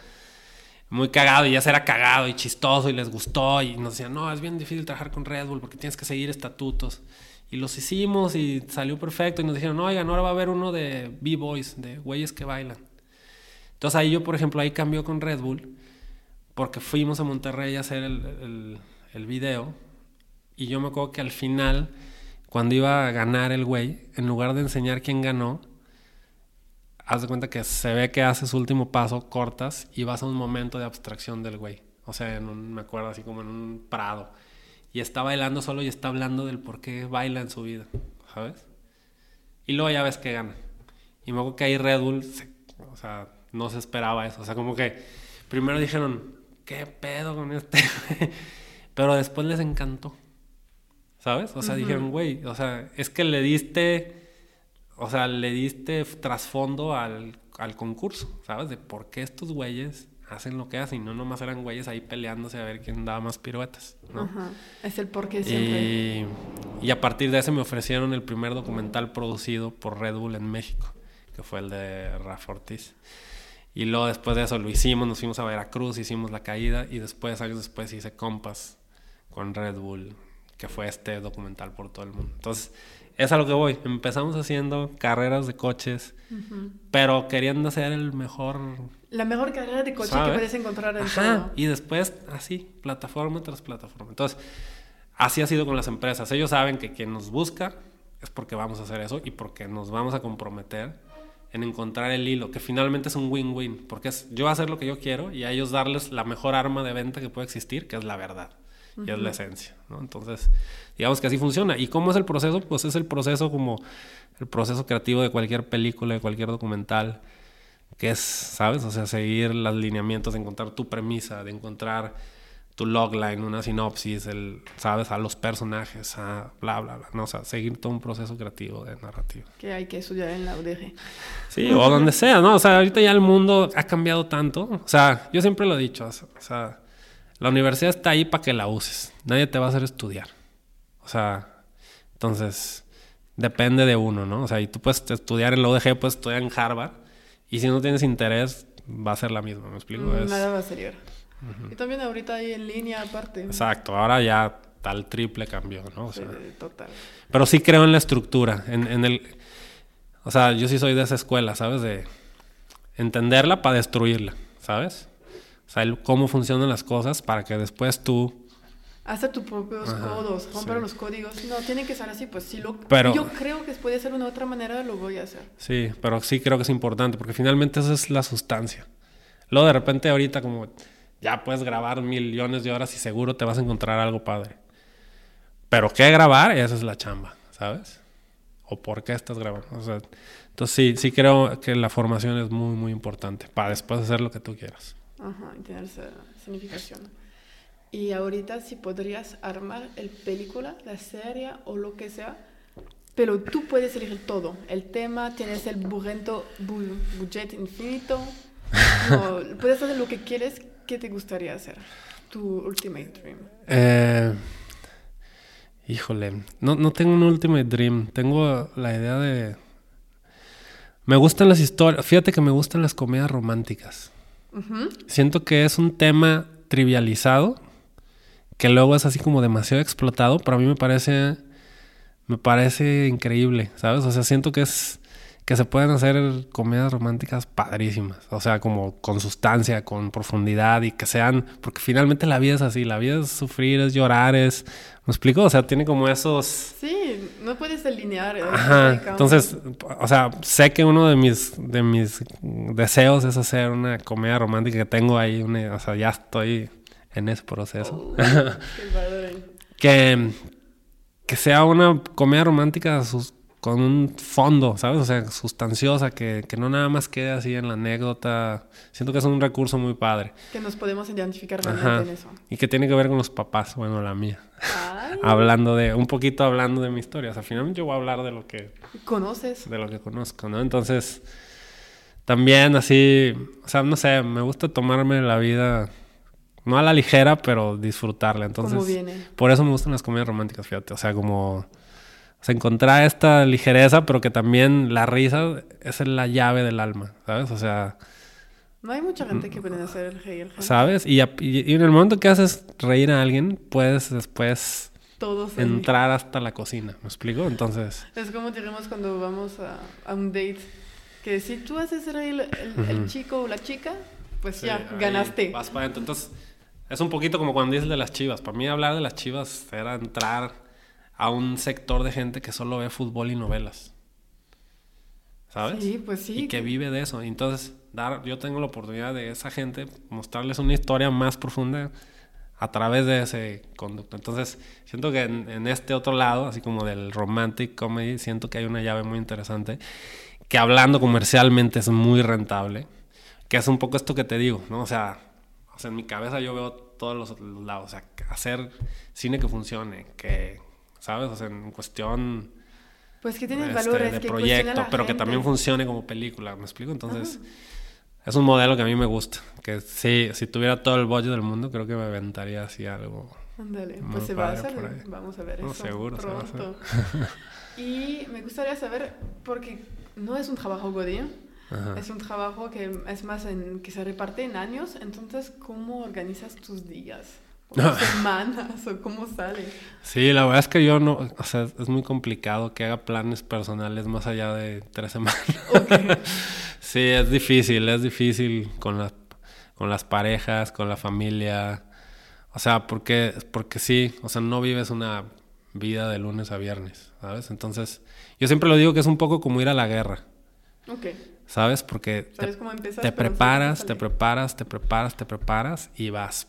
muy cagado y ya será cagado y chistoso y les gustó y nos decían, no, es bien difícil trabajar con Red Bull porque tienes que seguir estatutos. Y los hicimos y salió perfecto y nos dijeron, no, oigan, ahora va a haber uno de B-Boys, de güeyes que bailan. Entonces ahí yo, por ejemplo, ahí cambió con Red Bull porque fuimos a Monterrey a hacer el, el, video y yo me acuerdo que al final, cuando iba a ganar el güey, en lugar de enseñar quién ganó, haz de cuenta que se ve que hace su último paso, cortas y vas a un momento de abstracción del güey. O sea, en un, me acuerdo así como en un prado. Y está bailando solo y está hablando del por qué baila en su vida, ¿sabes? Y luego ya ves que gana. Y me acuerdo que ahí Red o sea, no se esperaba eso. O sea, como que primero dijeron, ¿qué pedo con este? Pero después les encantó. ¿Sabes? O sea, dijeron, güey, o sea, es que le diste, o sea, le diste trasfondo al, al concurso, ¿sabes? De por qué estos güeyes hacen lo que hacen y no nomás eran güeyes ahí peleándose a ver quién daba más piruetas, ¿no? Ajá. Es el por qué siempre. Y, y a partir de ese me ofrecieron el primer documental producido por Red Bull en México, que fue el de Rafa Ortiz. Y luego después de eso lo hicimos, nos fuimos a Veracruz, hicimos la caída y después, años después, hice Compass con Red Bull, que fue este documental por todo el mundo. Entonces, es a lo que voy. Empezamos haciendo carreras de coches, pero queriendo hacer el mejor... La mejor carrera de coche que puedes encontrar en Ajá. Y después, así, plataforma tras plataforma. Entonces, así ha sido con las empresas. Ellos saben que quien nos busca es porque vamos a hacer eso y porque nos vamos a comprometer en encontrar el hilo, que finalmente es un win-win, porque es yo hacer lo que yo quiero y a ellos darles la mejor arma de venta que puede existir, que es la verdad, y es la esencia, ¿no? Entonces, digamos que así funciona. ¿Y cómo es el proceso? Pues es el proceso como el proceso creativo de cualquier película, de cualquier documental, que es, ¿sabes? O sea, seguir los lineamientos, de encontrar tu premisa, de encontrar tu logline, una sinopsis, el, sabes, a los personajes, a bla, bla, bla. No, o sea, seguir todo un proceso creativo de narrativa. Que hay que estudiar en la UDG. Sí, o donde sea, ¿no? O sea, ahorita ya el mundo ha cambiado tanto. O sea, yo siempre lo he dicho, o sea, la universidad está ahí para que la uses. Nadie te va a hacer estudiar. O sea, entonces, depende de uno, ¿no? O sea, y tú puedes estudiar en la UDG, puedes estudiar en Harvard, y si no tienes interés, va a ser la misma, ¿me explico? Mm, nada va a ser. Y también ahorita hay en línea aparte. Exacto, ahora ya tal triple cambio, ¿no? sí, total. Pero sí creo en la estructura, en, en, el... O sea, yo sí soy de esa escuela, ¿sabes? De entenderla para destruirla, ¿sabes? O sea, el, cómo funcionan las cosas para que después tú... Hacer tus propios codos, romper los códigos. No, tiene que ser así, pues si lo... Pero, yo creo que puede ser una otra manera, lo voy a hacer. Sí, pero sí creo que es importante, porque finalmente esa es la sustancia. Luego de repente ahorita como ya puedes grabar millones de horas y seguro te vas a encontrar algo padre. Pero ¿qué grabar? Esa es la chamba, ¿sabes? o por qué estás grabando. O sea, entonces sí, sí creo que la formación es muy, muy importante para después hacer lo que tú quieras. Ajá, y tener esa significación. Y ahorita si podrías armar el película, la serie o lo que sea, pero tú puedes elegir todo. El tema, tienes el burrento, budget infinito, puedes hacer lo que quieres. ¿Qué te gustaría hacer? Tu ultimate dream. Eh, híjole, no, no tengo un ultimate dream. Tengo la idea de... Me gustan las historias. Fíjate que me gustan las comedias románticas. Siento que es un tema trivializado, que luego es así como demasiado explotado, pero a mí me parece me parece increíble, ¿sabes? O sea, siento que es que se pueden hacer comedias románticas padrísimas, o sea, como con sustancia, con profundidad y que sean, porque finalmente la vida es así, la vida es sufrir, es llorar, es, ¿me explico? O sea, tiene como esos... Sí, no puedes delinear. Ajá, entonces, o sea, sé que uno de mis, de mis deseos es hacer una comedia romántica que tengo ahí, o sea, ya estoy en ese proceso. Oh, que, que sea una comedia romántica con un fondo, ¿sabes? O sea, sustanciosa, que, que, no nada más quede así en la anécdota. Siento que es un recurso muy padre. Que nos podemos identificar realmente en eso. Y que tiene que ver con los papás, bueno, la mía. hablando de, un poquito hablando de mi historia. O sea, finalmente yo voy a hablar de lo que... Conoces. De lo que conozco, ¿no? Entonces, también así, o sea, no sé, me gusta tomarme la vida no a la ligera, pero disfrutarla. Entonces, viene? por eso me gustan las comedias románticas, fíjate. O sea, como o sea, encontrar esta ligereza, pero que también la risa es la llave del alma, ¿sabes? O sea... No hay mucha gente que puede hacer reír. ¿Sabes? Y, en el momento que haces reír a alguien, puedes después entrar hasta la cocina. ¿Me explico? Entonces... Es como digamos cuando vamos a, un date, que si tú haces reír el, chico o la chica, pues ya, ganaste. Vas para adentro. Entonces es un poquito como cuando dices de las chivas. Para mí hablar de las chivas era entrar a un sector de gente que solo ve fútbol y novelas. ¿Sabes? Sí, pues sí. Y que vive de eso. Entonces, dar, yo tengo la oportunidad de esa gente mostrarles una historia más profunda a través de ese conducto. Entonces, siento que en, en, este otro lado, así como del romantic comedy, siento que hay una llave muy interesante que hablando comercialmente es muy rentable, que es un poco esto que te digo, ¿no? O sea, o sea, en mi cabeza yo veo todos los, lados. O sea, hacer cine que funcione, que, ¿sabes? O sea, en cuestión... Pues que tiene este, valores de proyecto, pero que también funcione como película, ¿me explico? Entonces, es un modelo que a mí me gusta. Que sí, si tuviera todo el budget del mundo, creo que me aventaría así algo. Ándale, pues se va a hacer. Vamos a ver no, eso. Seguro, pronto. y me gustaría saber, porque no es un trabajo godín, es un trabajo que es más en, que se reparte en años, entonces, ¿cómo organizas tus días? ¿O semanas o cómo sale? Sí, la verdad es que yo no, o sea, es muy complicado que haga planes personales más allá de tres semanas. sí, es difícil, es difícil con las, con las parejas, con la familia. O sea, porque, porque sí, o sea, no vives una vida de lunes a viernes, ¿sabes? Entonces, yo siempre lo digo que es un poco como ir a la guerra. Ok. ¿Sabes? Porque te, preparas, te preparas, te preparas, te preparas y vas.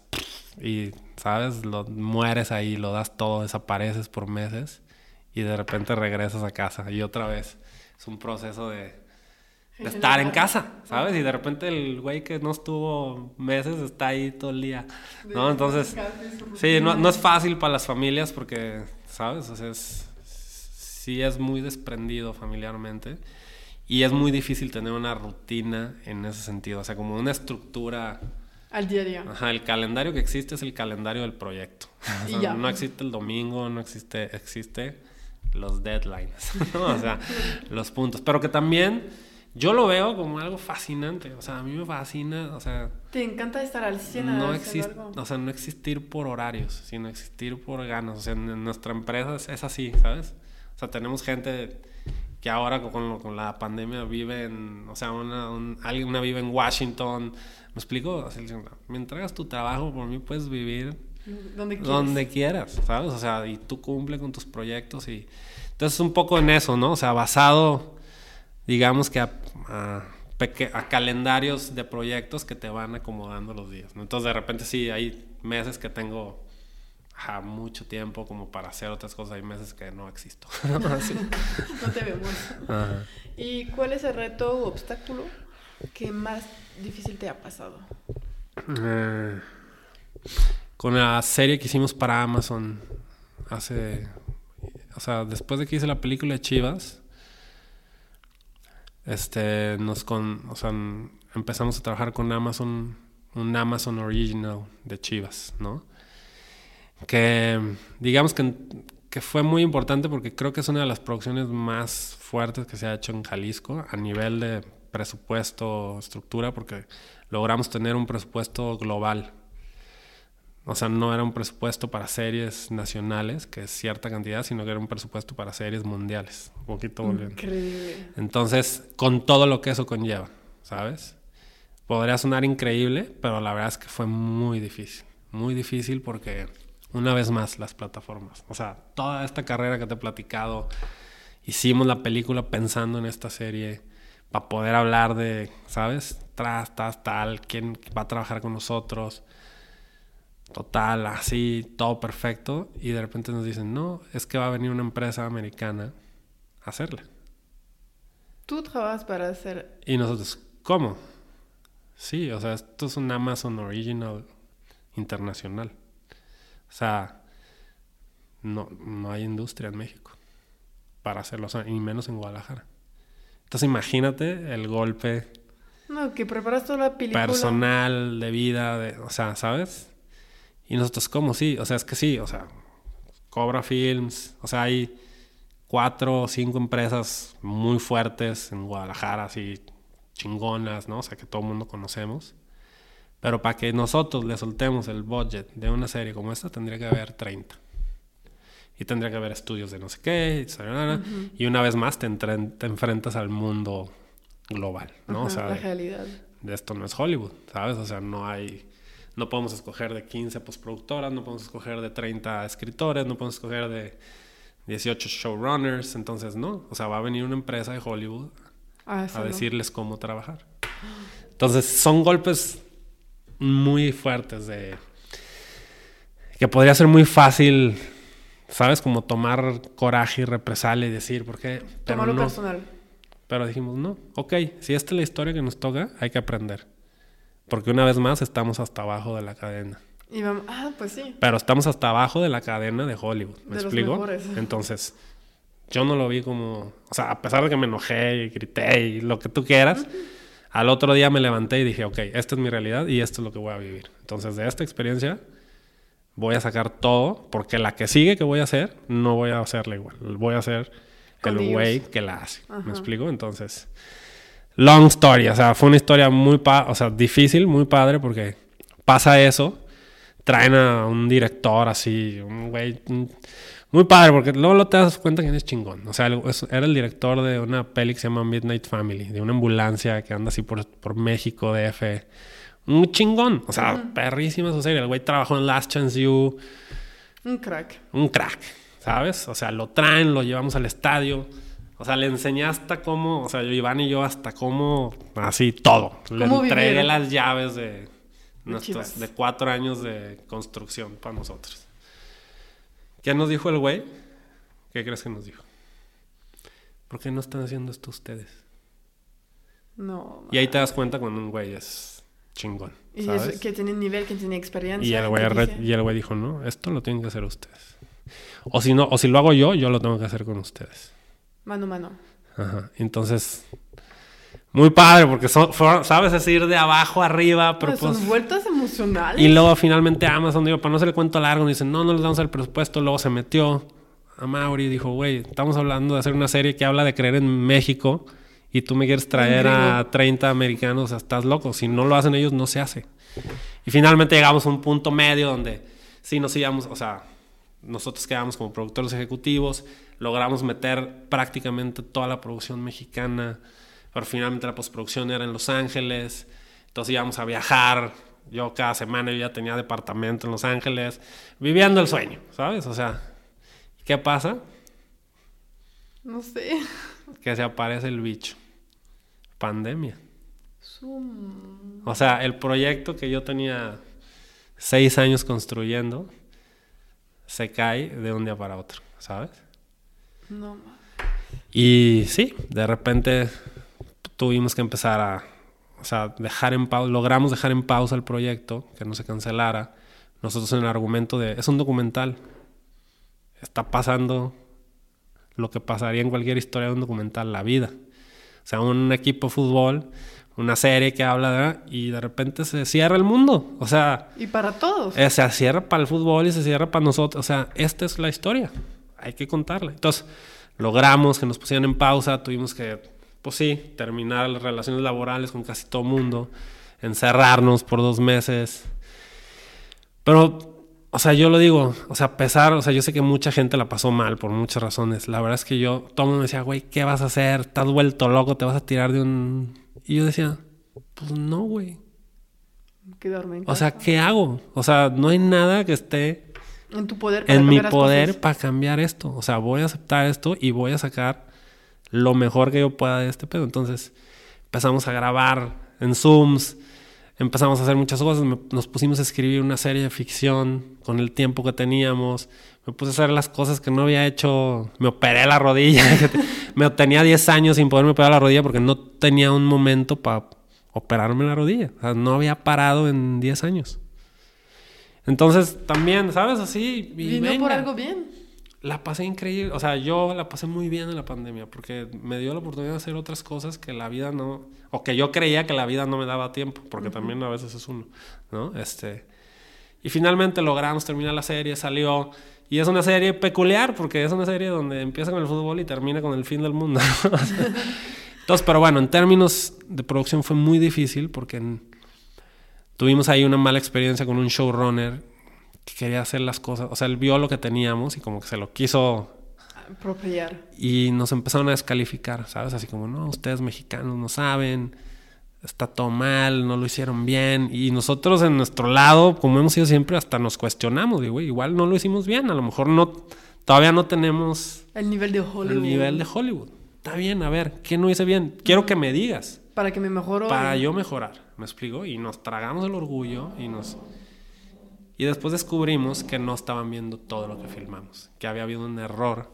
Y, ¿sabes? Lo, mueres ahí, lo das todo, desapareces por meses y de repente regresas a casa y otra vez. Es un proceso de, estar en casa, ¿sabes? Y de repente el güey que no estuvo meses está ahí todo el día, ¿no? Entonces, sí, no, no es fácil para las familias porque, ¿sabes? O sea, es, sí es muy desprendido familiarmente. Y es muy difícil tener una rutina en ese sentido, o sea, como una estructura. Al día a día. Ajá, el calendario que existe es el calendario del proyecto. O sea, no existe el domingo, no existe, existe los deadlines, o sea, los puntos. Pero que también yo lo veo como algo fascinante, o sea, a mí me fascina, o sea... ¿Te encanta estar al 100 no existe, O sea, no existir por horarios, sino existir por ganas. O sea, en nuestra empresa es así, ¿sabes? O sea, tenemos gente que ahora con, con la pandemia vive en, o sea, una, alguien una vive en Washington. ¿Me explico? O sea, me entregas tu trabajo, por mí puedes vivir donde quieras. donde quieras, ¿sabes? O sea, y tú cumple con tus proyectos y... Entonces, un poco en eso, ¿no? O sea, basado, digamos que a, a, calendarios de proyectos que te van acomodando los días, ¿no? Entonces, de repente sí, hay meses que tengo a mucho tiempo como para hacer otras cosas. Hay meses que no existo. no te vemos. ¿Y cuál es el reto o obstáculo que más difícil te ha pasado? Eh, con la serie que hicimos para Amazon hace... O sea, después de que hice la película de Chivas, este, nos con... O sea, empezamos a trabajar con Amazon, un Amazon Original de Chivas, ¿no? Que digamos que, que fue muy importante porque creo que es una de las producciones más fuertes que se ha hecho en Jalisco a nivel de presupuesto, estructura, porque logramos tener un presupuesto global. O sea, no era un presupuesto para series nacionales, que es cierta cantidad, sino que era un presupuesto para series mundiales. Un poquito Increíble. Entonces, con todo lo que eso conlleva, ¿sabes? Podría sonar increíble, pero la verdad es que fue muy difícil. Muy difícil porque, una vez más, las plataformas. O sea, toda esta carrera que te he platicado, hicimos la película pensando en esta serie para poder hablar de, ¿sabes? Tras, tras, tal, quién va a trabajar con nosotros. Total, así, todo perfecto. Y de repente nos dicen, no, es que va a venir una empresa americana a hacerla. Tú trabajas para hacer... Y nosotros, ¿cómo? Sí, o sea, esto es un Amazon Original internacional. O sea, no, no hay industria en México para hacerlo, o y menos en Guadalajara. Entonces imagínate el golpe. No, que preparas toda la película. Personal, de vida, de, o sea, ¿sabes? Y nosotros, ¿cómo? Sí, o sea, es que sí, o sea, Cobra Films, o sea, hay cuatro o cinco empresas muy fuertes en Guadalajara, así chingonas, ¿no? O sea, que todo el mundo conocemos. Pero para que nosotros le soltemos el budget de una serie como esta, tendría que haber 30 y tendría que haber estudios de no sé qué, y una vez más te, te, enfrentas al mundo global, ¿no? o sea, la realidad. De esto no es Hollywood, ¿sabes? O sea, no hay, no podemos escoger de 15 postproductoras, no podemos escoger de 30 escritores, no podemos escoger de 18 showrunners, entonces no, o sea, va a venir una empresa de Hollywood ah, a decirles cómo trabajar. Entonces son golpes muy fuertes de que podría ser muy fácil ¿sabes? Como tomar coraje y represalia y decir, ¿por qué? Pero Tomarlo personal. Pero dijimos, no, ok, si esta es la historia que nos toca, hay que aprender. Porque una vez más estamos hasta abajo de la cadena. Y vamos, ah, pues sí. Pero estamos hasta abajo de la cadena de Hollywood, ¿me explico? Entonces, yo no lo vi como, o sea, a pesar de que me enojé y grité y lo que tú quieras, al otro día me levanté y dije, ok, esta es mi realidad y esto es lo que voy a vivir. Entonces, de esta experiencia voy a sacar todo, porque la que sigue que voy a hacer, no voy a hacerla igual. Voy a hacer el güey que la hace. ¿Me explico? Entonces, long story. O sea, fue una historia muy, o sea, difícil, muy padre, porque pasa eso. Traen a un director así, un güey muy padre, porque luego te das cuenta que es chingón. O sea, era el director de una peli que se llama Midnight Family, de una ambulancia que anda así por, por México, DF un chingón. O sea, perrísima su serie. El güey trabajó en Last Chance You. Un crack. Un crack, ¿sabes? O sea, lo traen, lo llevamos al estadio. O sea, le enseñé hasta cómo, o sea, yo, Iván y yo hasta cómo, así todo. Le entregué las llaves de nuestros, de cuatro años de construcción para nosotros. ¿Qué nos dijo el güey? ¿Qué crees que nos dijo? ¿Por qué no están haciendo esto ustedes? No. Y ahí te das cuenta cuando un güey es chingón. Y que tiene nivel, que tiene experiencia. Y el, güey, dijo, no, esto lo tienen que hacer ustedes. O si no, o si lo hago yo, yo lo tengo que hacer con ustedes. Mano a mano. Ajá. Entonces, muy padre, porque son, sabes, es ir de abajo arriba, pero pues, Son vueltas emocionales. Y luego finalmente Amazon, digo, para no hacer el cuento largo, dicen, no, no les damos el presupuesto. Luego se metió a Mauri y dijo, güey, estamos hablando de hacer una serie que habla de creer en México y tú me quieres traer a 30 americanos, estás loco. Si no lo hacen ellos, no se hace. Y finalmente llegamos a un punto medio donde sí nos íbamos, o sea, nosotros quedamos como productores ejecutivos, logramos meter prácticamente toda la producción mexicana, pero finalmente la postproducción era en Los Ángeles, entonces íbamos a viajar. Yo cada semana yo ya tenía departamento en Los Ángeles, viviendo el sueño, ¿sabes? O sea, ¿qué pasa? No sé. Que se aparece el bicho pandemia. O sea, el proyecto que yo tenía seis años construyendo, se cae de un día para otro, ¿sabes? No. Y sí, de repente tuvimos que empezar a, o sea, dejar en pausa, logramos dejar en pausa el proyecto, que no se cancelara. Nosotros en el argumento de, es un documental, está pasando lo que pasaría en cualquier historia de un documental, la vida. O sea, un equipo de fútbol, una serie que habla de... Y de repente se cierra el mundo. O sea... Y para todos. Eh, se cierra para el fútbol y se cierra para nosotros. O sea, esta es la historia. Hay que contarla. Entonces, logramos que nos pusieran en pausa. Tuvimos que, pues sí, terminar las relaciones laborales con casi todo el mundo. Encerrarnos por dos meses. Pero o sea, yo lo digo, o sea, a pesar, o sea, yo sé que mucha gente la pasó mal por muchas razones. La verdad es que yo, todo el mundo me decía, güey, ¿qué vas a hacer? Estás vuelto loco, te vas a tirar de un... Y yo decía, pues no, güey. Quedarme en O sea, ¿qué hago? O sea, no hay nada que esté... En tu poder. Para en mi poder para cambiar esto. O sea, voy a aceptar esto y voy a sacar lo mejor que yo pueda de este pedo. Entonces, empezamos a grabar en Zooms empezamos a hacer muchas cosas. nos pusimos a escribir una serie de ficción con el tiempo que teníamos. Me puse a hacer las cosas que no había hecho. Me operé la rodilla. me tenía 10 años sin poderme operar la rodilla porque no tenía un momento para operarme la rodilla. O sea, no había parado en 10 años. Entonces, también, ¿sabes? Así. Y Vino por algo bien la pasé increíble. O sea, yo la pasé muy bien en la pandemia porque me dio la oportunidad de hacer otras cosas que la vida no. O que yo creía que la vida no me daba tiempo, porque también a veces es uno, ¿no? Este. Y finalmente logramos terminar la serie, salió. Y es una serie peculiar porque es una serie donde empieza con el fútbol y termina con el fin del mundo. Entonces, pero bueno, en términos de producción fue muy difícil porque tuvimos ahí una mala experiencia con un showrunner que quería hacer las cosas. O sea, él vio lo que teníamos y como que se lo quiso apropiar. Y nos empezaron a descalificar, ¿sabes? Así como, no, ustedes mexicanos no saben, está todo mal, no lo hicieron bien. Y nosotros en nuestro lado, como hemos sido siempre, hasta nos cuestionamos. Digo, igual no lo hicimos bien, a lo mejor no, todavía no tenemos... El nivel de Hollywood. El nivel de Hollywood. Está bien, a ver, ¿qué no hice bien? Quiero que me digas. Para que me mejore. Para yo mejorar, ¿me explico? Y nos tragamos el orgullo y nos... Y después descubrimos que no estaban viendo todo lo que filmamos, que había habido un error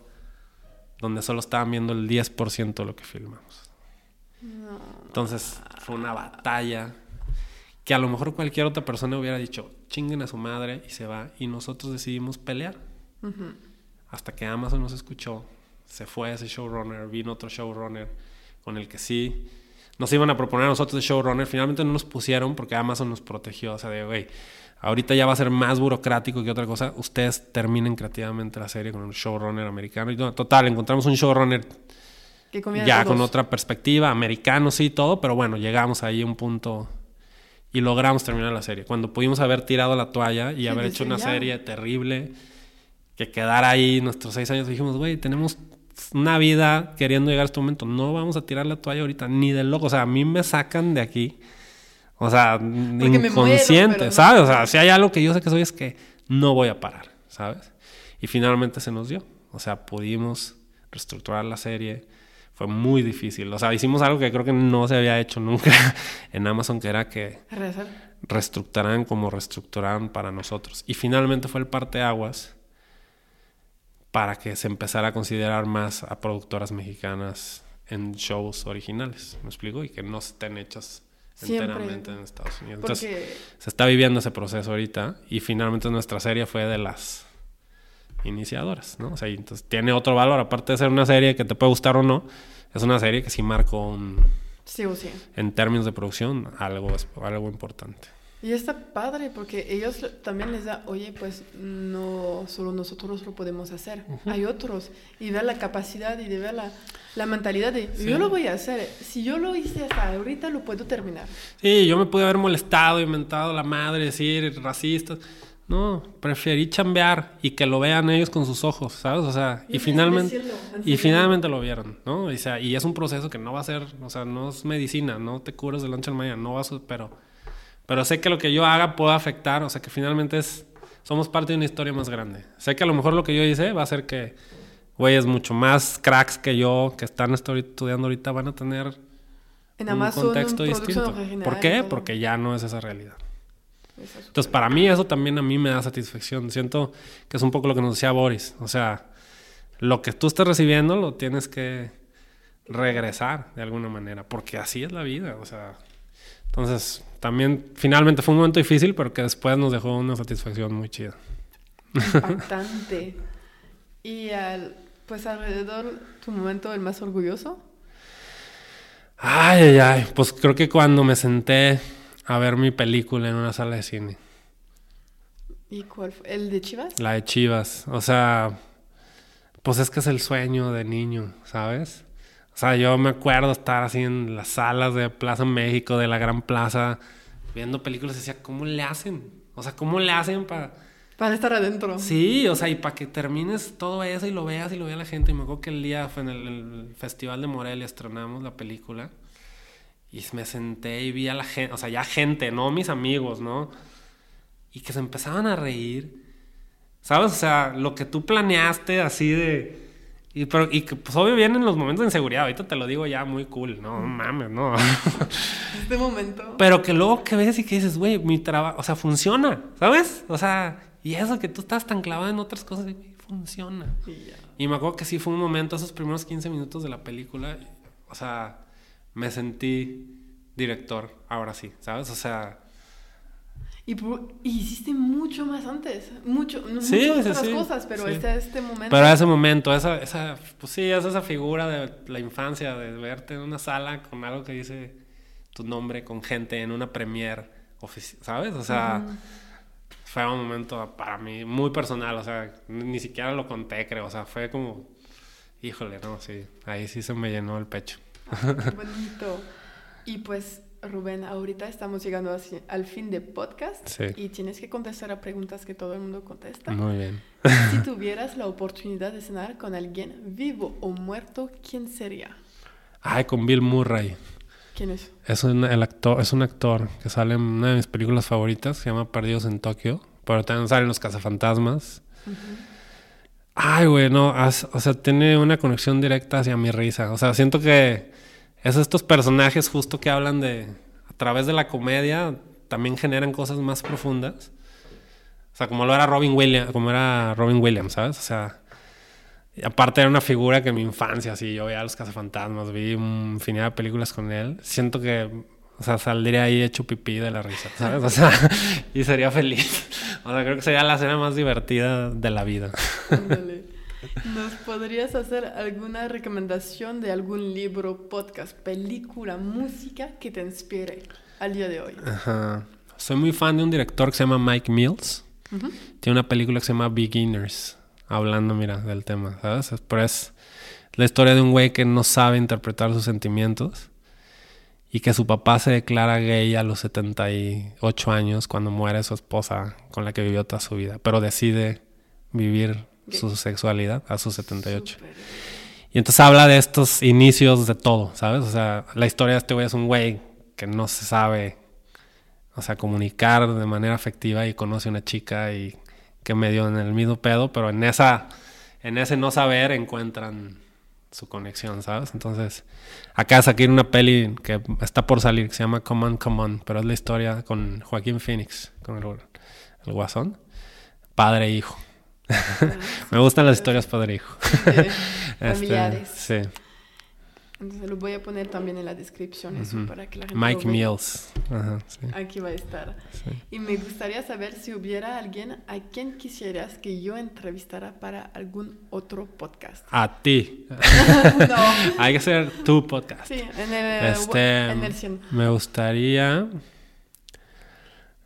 donde solo estaban viendo el 10% de lo que filmamos. Entonces fue una batalla que a lo mejor cualquier otra persona hubiera dicho, chinguen a su madre y se va. Y nosotros decidimos pelear. Hasta que Amazon nos escuchó, se fue ese showrunner, vino otro showrunner con el que sí nos iban a proponer a nosotros de showrunner. Finalmente no nos pusieron porque Amazon nos protegió. O sea, de, güey, Ahorita ya va a ser más burocrático que otra cosa. Ustedes terminen creativamente la serie con un showrunner americano. Y total, encontramos un showrunner ya con otra perspectiva, americano sí, todo, pero bueno, llegamos ahí a un punto y logramos terminar la serie. Cuando pudimos haber tirado la toalla y haber hecho una serie terrible, que quedara ahí nuestros seis años, dijimos, güey, tenemos una vida queriendo llegar a este momento, no vamos a tirar la toalla ahorita, ni de loco. O sea, a mí me sacan de aquí o sea, inconsciente, ¿sabes? O sea, si hay algo que yo sé que soy es que no voy a parar, ¿sabes? Y finalmente se nos dio. O sea, pudimos reestructurar la serie. Fue muy difícil. O sea, hicimos algo que creo que no se había hecho nunca en Amazon, que era que reestructuraran como reestructuraran para nosotros. Y finalmente fue el parteaguas para que se empezara a considerar más a productoras mexicanas en shows originales. ¿Me explico? Y que no estén hechas enteramente en Estados Unidos. Entonces, se está viviendo ese proceso ahorita y finalmente nuestra serie fue de las iniciadoras, ¿no? O sea, entonces tiene otro valor, aparte de ser una serie que te puede gustar o no, es una serie que sí marcó un... Sí o sí. En términos de producción, algo, algo importante. Y está padre porque ellos también les da, oye, pues no solo nosotros lo podemos hacer, hay otros. Y ve la capacidad y de ver la, la mentalidad de, yo lo voy a hacer, si yo lo hice hasta ahorita lo puedo terminar. Sí, yo me pude haber molestado, inventado la madre, decir racistas. No, preferí chambear y que lo vean ellos con sus ojos, ¿sabes? O sea, y, finalmente y finalmente lo vieron, ¿no? O sea, y es un proceso que no va a ser, o sea, no es medicina, no te curas de la noche al mañana, no vas, pero pero sé que lo que yo haga puede afectar, o sea que finalmente es, somos parte de una historia más grande. Sé que a lo mejor lo que yo hice va a hacer que güeyes mucho más cracks que yo, que están estudiando ahorita, van a tener en un contexto distinto. ¿Por qué? Porque ya no es esa realidad. Entonces, para mí eso también a mí me da satisfacción. Siento que es un poco lo que nos decía Boris. O sea, lo que tú estás recibiendo lo tienes que regresar de alguna manera, porque así es la vida. O sea, entonces, también finalmente fue un momento difícil, pero que después nos dejó una satisfacción muy chida. Impactante. y al, pues alrededor, tu momento el más orgulloso. Ay, ay, ay. Pues creo que cuando me senté a ver mi película en una sala de cine. ¿Y cuál fue? ¿El de Chivas? La de Chivas. O sea, pues es que es el sueño de niño, ¿sabes? O sea, yo me acuerdo estar así en las salas de Plaza México, de la Gran Plaza, viendo películas y decía, ¿cómo le hacen? O sea, ¿cómo le hacen para... Para estar adentro. Sí, o sea, y para que termines todo eso y lo veas y lo vea la gente. Y me acuerdo que el día fue en el, Festival de Morelia, estrenamos la película. Y me senté y vi a la gente, o sea, ya gente, no mis amigos, ¿no? Y que se empezaban a reír. ¿Sabes? O sea, lo que tú planeaste así de y, pero, y que pues obvio vienen los momentos de inseguridad. Ahorita te lo digo ya muy cool. No mames, no. Este momento. Pero que luego que ves y que dices, güey, mi trabajo, o sea, funciona, ¿sabes? O sea, y eso que tú estás tan clavado en otras cosas, funciona. Y, me acuerdo que sí fue un momento, esos primeros 15 minutos de la película, o sea, me sentí director, ahora sí, ¿sabes? O sea, y, hiciste mucho más antes, mucho, no sí, muchas otras cosas, pero este, este momento. Pero ese momento, esa, esa, pues sí, es esa figura de la infancia, de verte en una sala con algo que dice tu nombre, con gente en una premiere, ¿sabes? O sea, fue un momento para mí muy personal, o sea, ni siquiera lo conté, creo, o sea, fue como, híjole, no, sí, ahí sí se me llenó el pecho. Ah, bonito. Y pues Rubén, ahorita estamos llegando al fin de podcast y tienes que contestar a preguntas que todo el mundo contesta. Muy bien. si tuvieras la oportunidad de cenar con alguien vivo o muerto, ¿quién sería? Ay, con Bill Murray. ¿Quién es? Es un, el actor, es un actor que sale en una de mis películas favoritas, se llama Perdidos en Tokio, pero también salen Los Cazafantasmas. Ay, güey, no, o sea, tiene una conexión directa hacia mi risa. O sea, siento que es estos personajes justo que hablan de, a través de la comedia, también generan cosas más profundas. O sea, como lo era Robin Williams, como era Robin Williams, ¿sabes? O sea, aparte era una figura que en mi infancia, sí, yo veía a los cazafantasmas, vi infinidad de películas con él. Siento que, o sea, saldría ahí hecho pipí de la risa, ¿sabes? O sea, y sería feliz. O sea, creo que sería la escena más divertida de la vida. ¿Nos podrías hacer alguna recomendación de algún libro, podcast, película, música que te inspire al día de hoy? Ajá. Soy muy fan de un director que se llama Mike Mills. Tiene una película que se llama Beginners, hablando, mira, del tema, ¿sabes? Pero es la historia de un güey que no sabe interpretar sus sentimientos y que su papá se declara gay a los 78 años cuando muere su esposa con la que vivió toda su vida, pero decide vivir su sexualidad a sus 78. Y entonces habla de estos inicios de todo, ¿sabes? O sea, la historia de este güey es un güey que no se sabe, o sea, comunicar de manera afectiva y conoce a una chica y que medio en el mismo pedo, pero en esa, en ese no saber encuentran su conexión, ¿sabes? Entonces, acá saqué una peli que está por salir, que se llama Come On, Come On, pero es la historia con Joaquín Phoenix, con el, el guasón, padre e hijo. Me gustan las historias padre hijo. Este, familiares. sí. Entonces lo voy a poner también en la descripción eso para que la gente Mike Mills. Aquí va a estar. Y me gustaría saber si hubiera alguien a quien quisieras que yo entrevistara para algún otro podcast. A ti. no. Hay que hacer tu podcast. Sí, en el, este, en el 100. Me gustaría...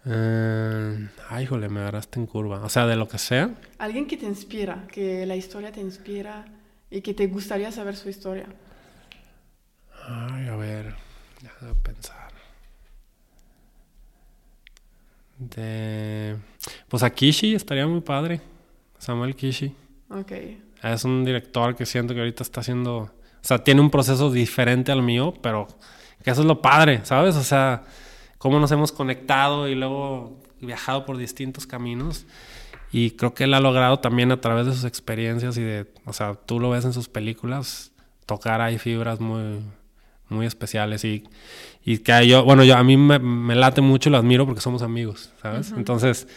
Eh, ay, jole, me agarraste en curva. O sea, de lo que sea. Alguien que te inspira, que la historia te inspira y que te gustaría saber su historia. Ay, a ver, déjame pensar. De... Pues a Kishi estaría muy padre. Samuel Kishi. Ok. Es un director que siento que ahorita está haciendo... O sea, tiene un proceso diferente al mío, pero que eso es lo padre, ¿sabes? O sea cómo nos hemos conectado y luego viajado por distintos caminos. Y creo que él ha logrado también a través de sus experiencias y de, o sea, tú lo ves en sus películas, tocar ahí fibras muy, muy especiales y, y que yo, bueno, yo a mí me, late mucho, lo admiro porque somos amigos, ¿sabes? Entonces,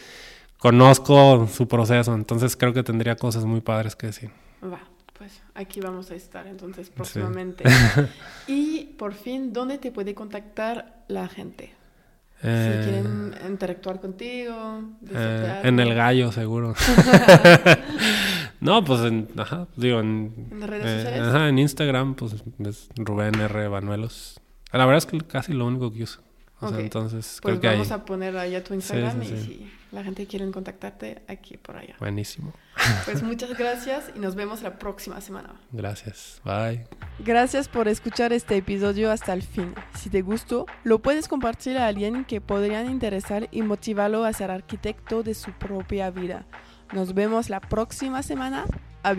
conozco su proceso, entonces creo que tendría cosas muy padres que decir. Va, pues aquí vamos a estar entonces próximamente. y por fin, ¿dónde te puede contactar la gente? Si eh, quieren interactuar contigo. Eh, en el gallo, seguro. no, pues en, ajá, digo, en, ¿En redes eh, sociales. Ajá, en Instagram, pues es Rubén R. Banuelos. La verdad es que casi lo único que uso. O sea, entonces, pues vamos a poner allá tu Instagram y si la gente quiere contactarte, aquí por allá. Buenísimo. Pues muchas gracias y nos vemos la próxima semana. Gracias. Bye. Gracias por escuchar este episodio hasta el fin. Si te gustó, lo puedes compartir a alguien que podrían interesar y motivarlo a ser arquitecto de su propia vida. Nos vemos la próxima semana. A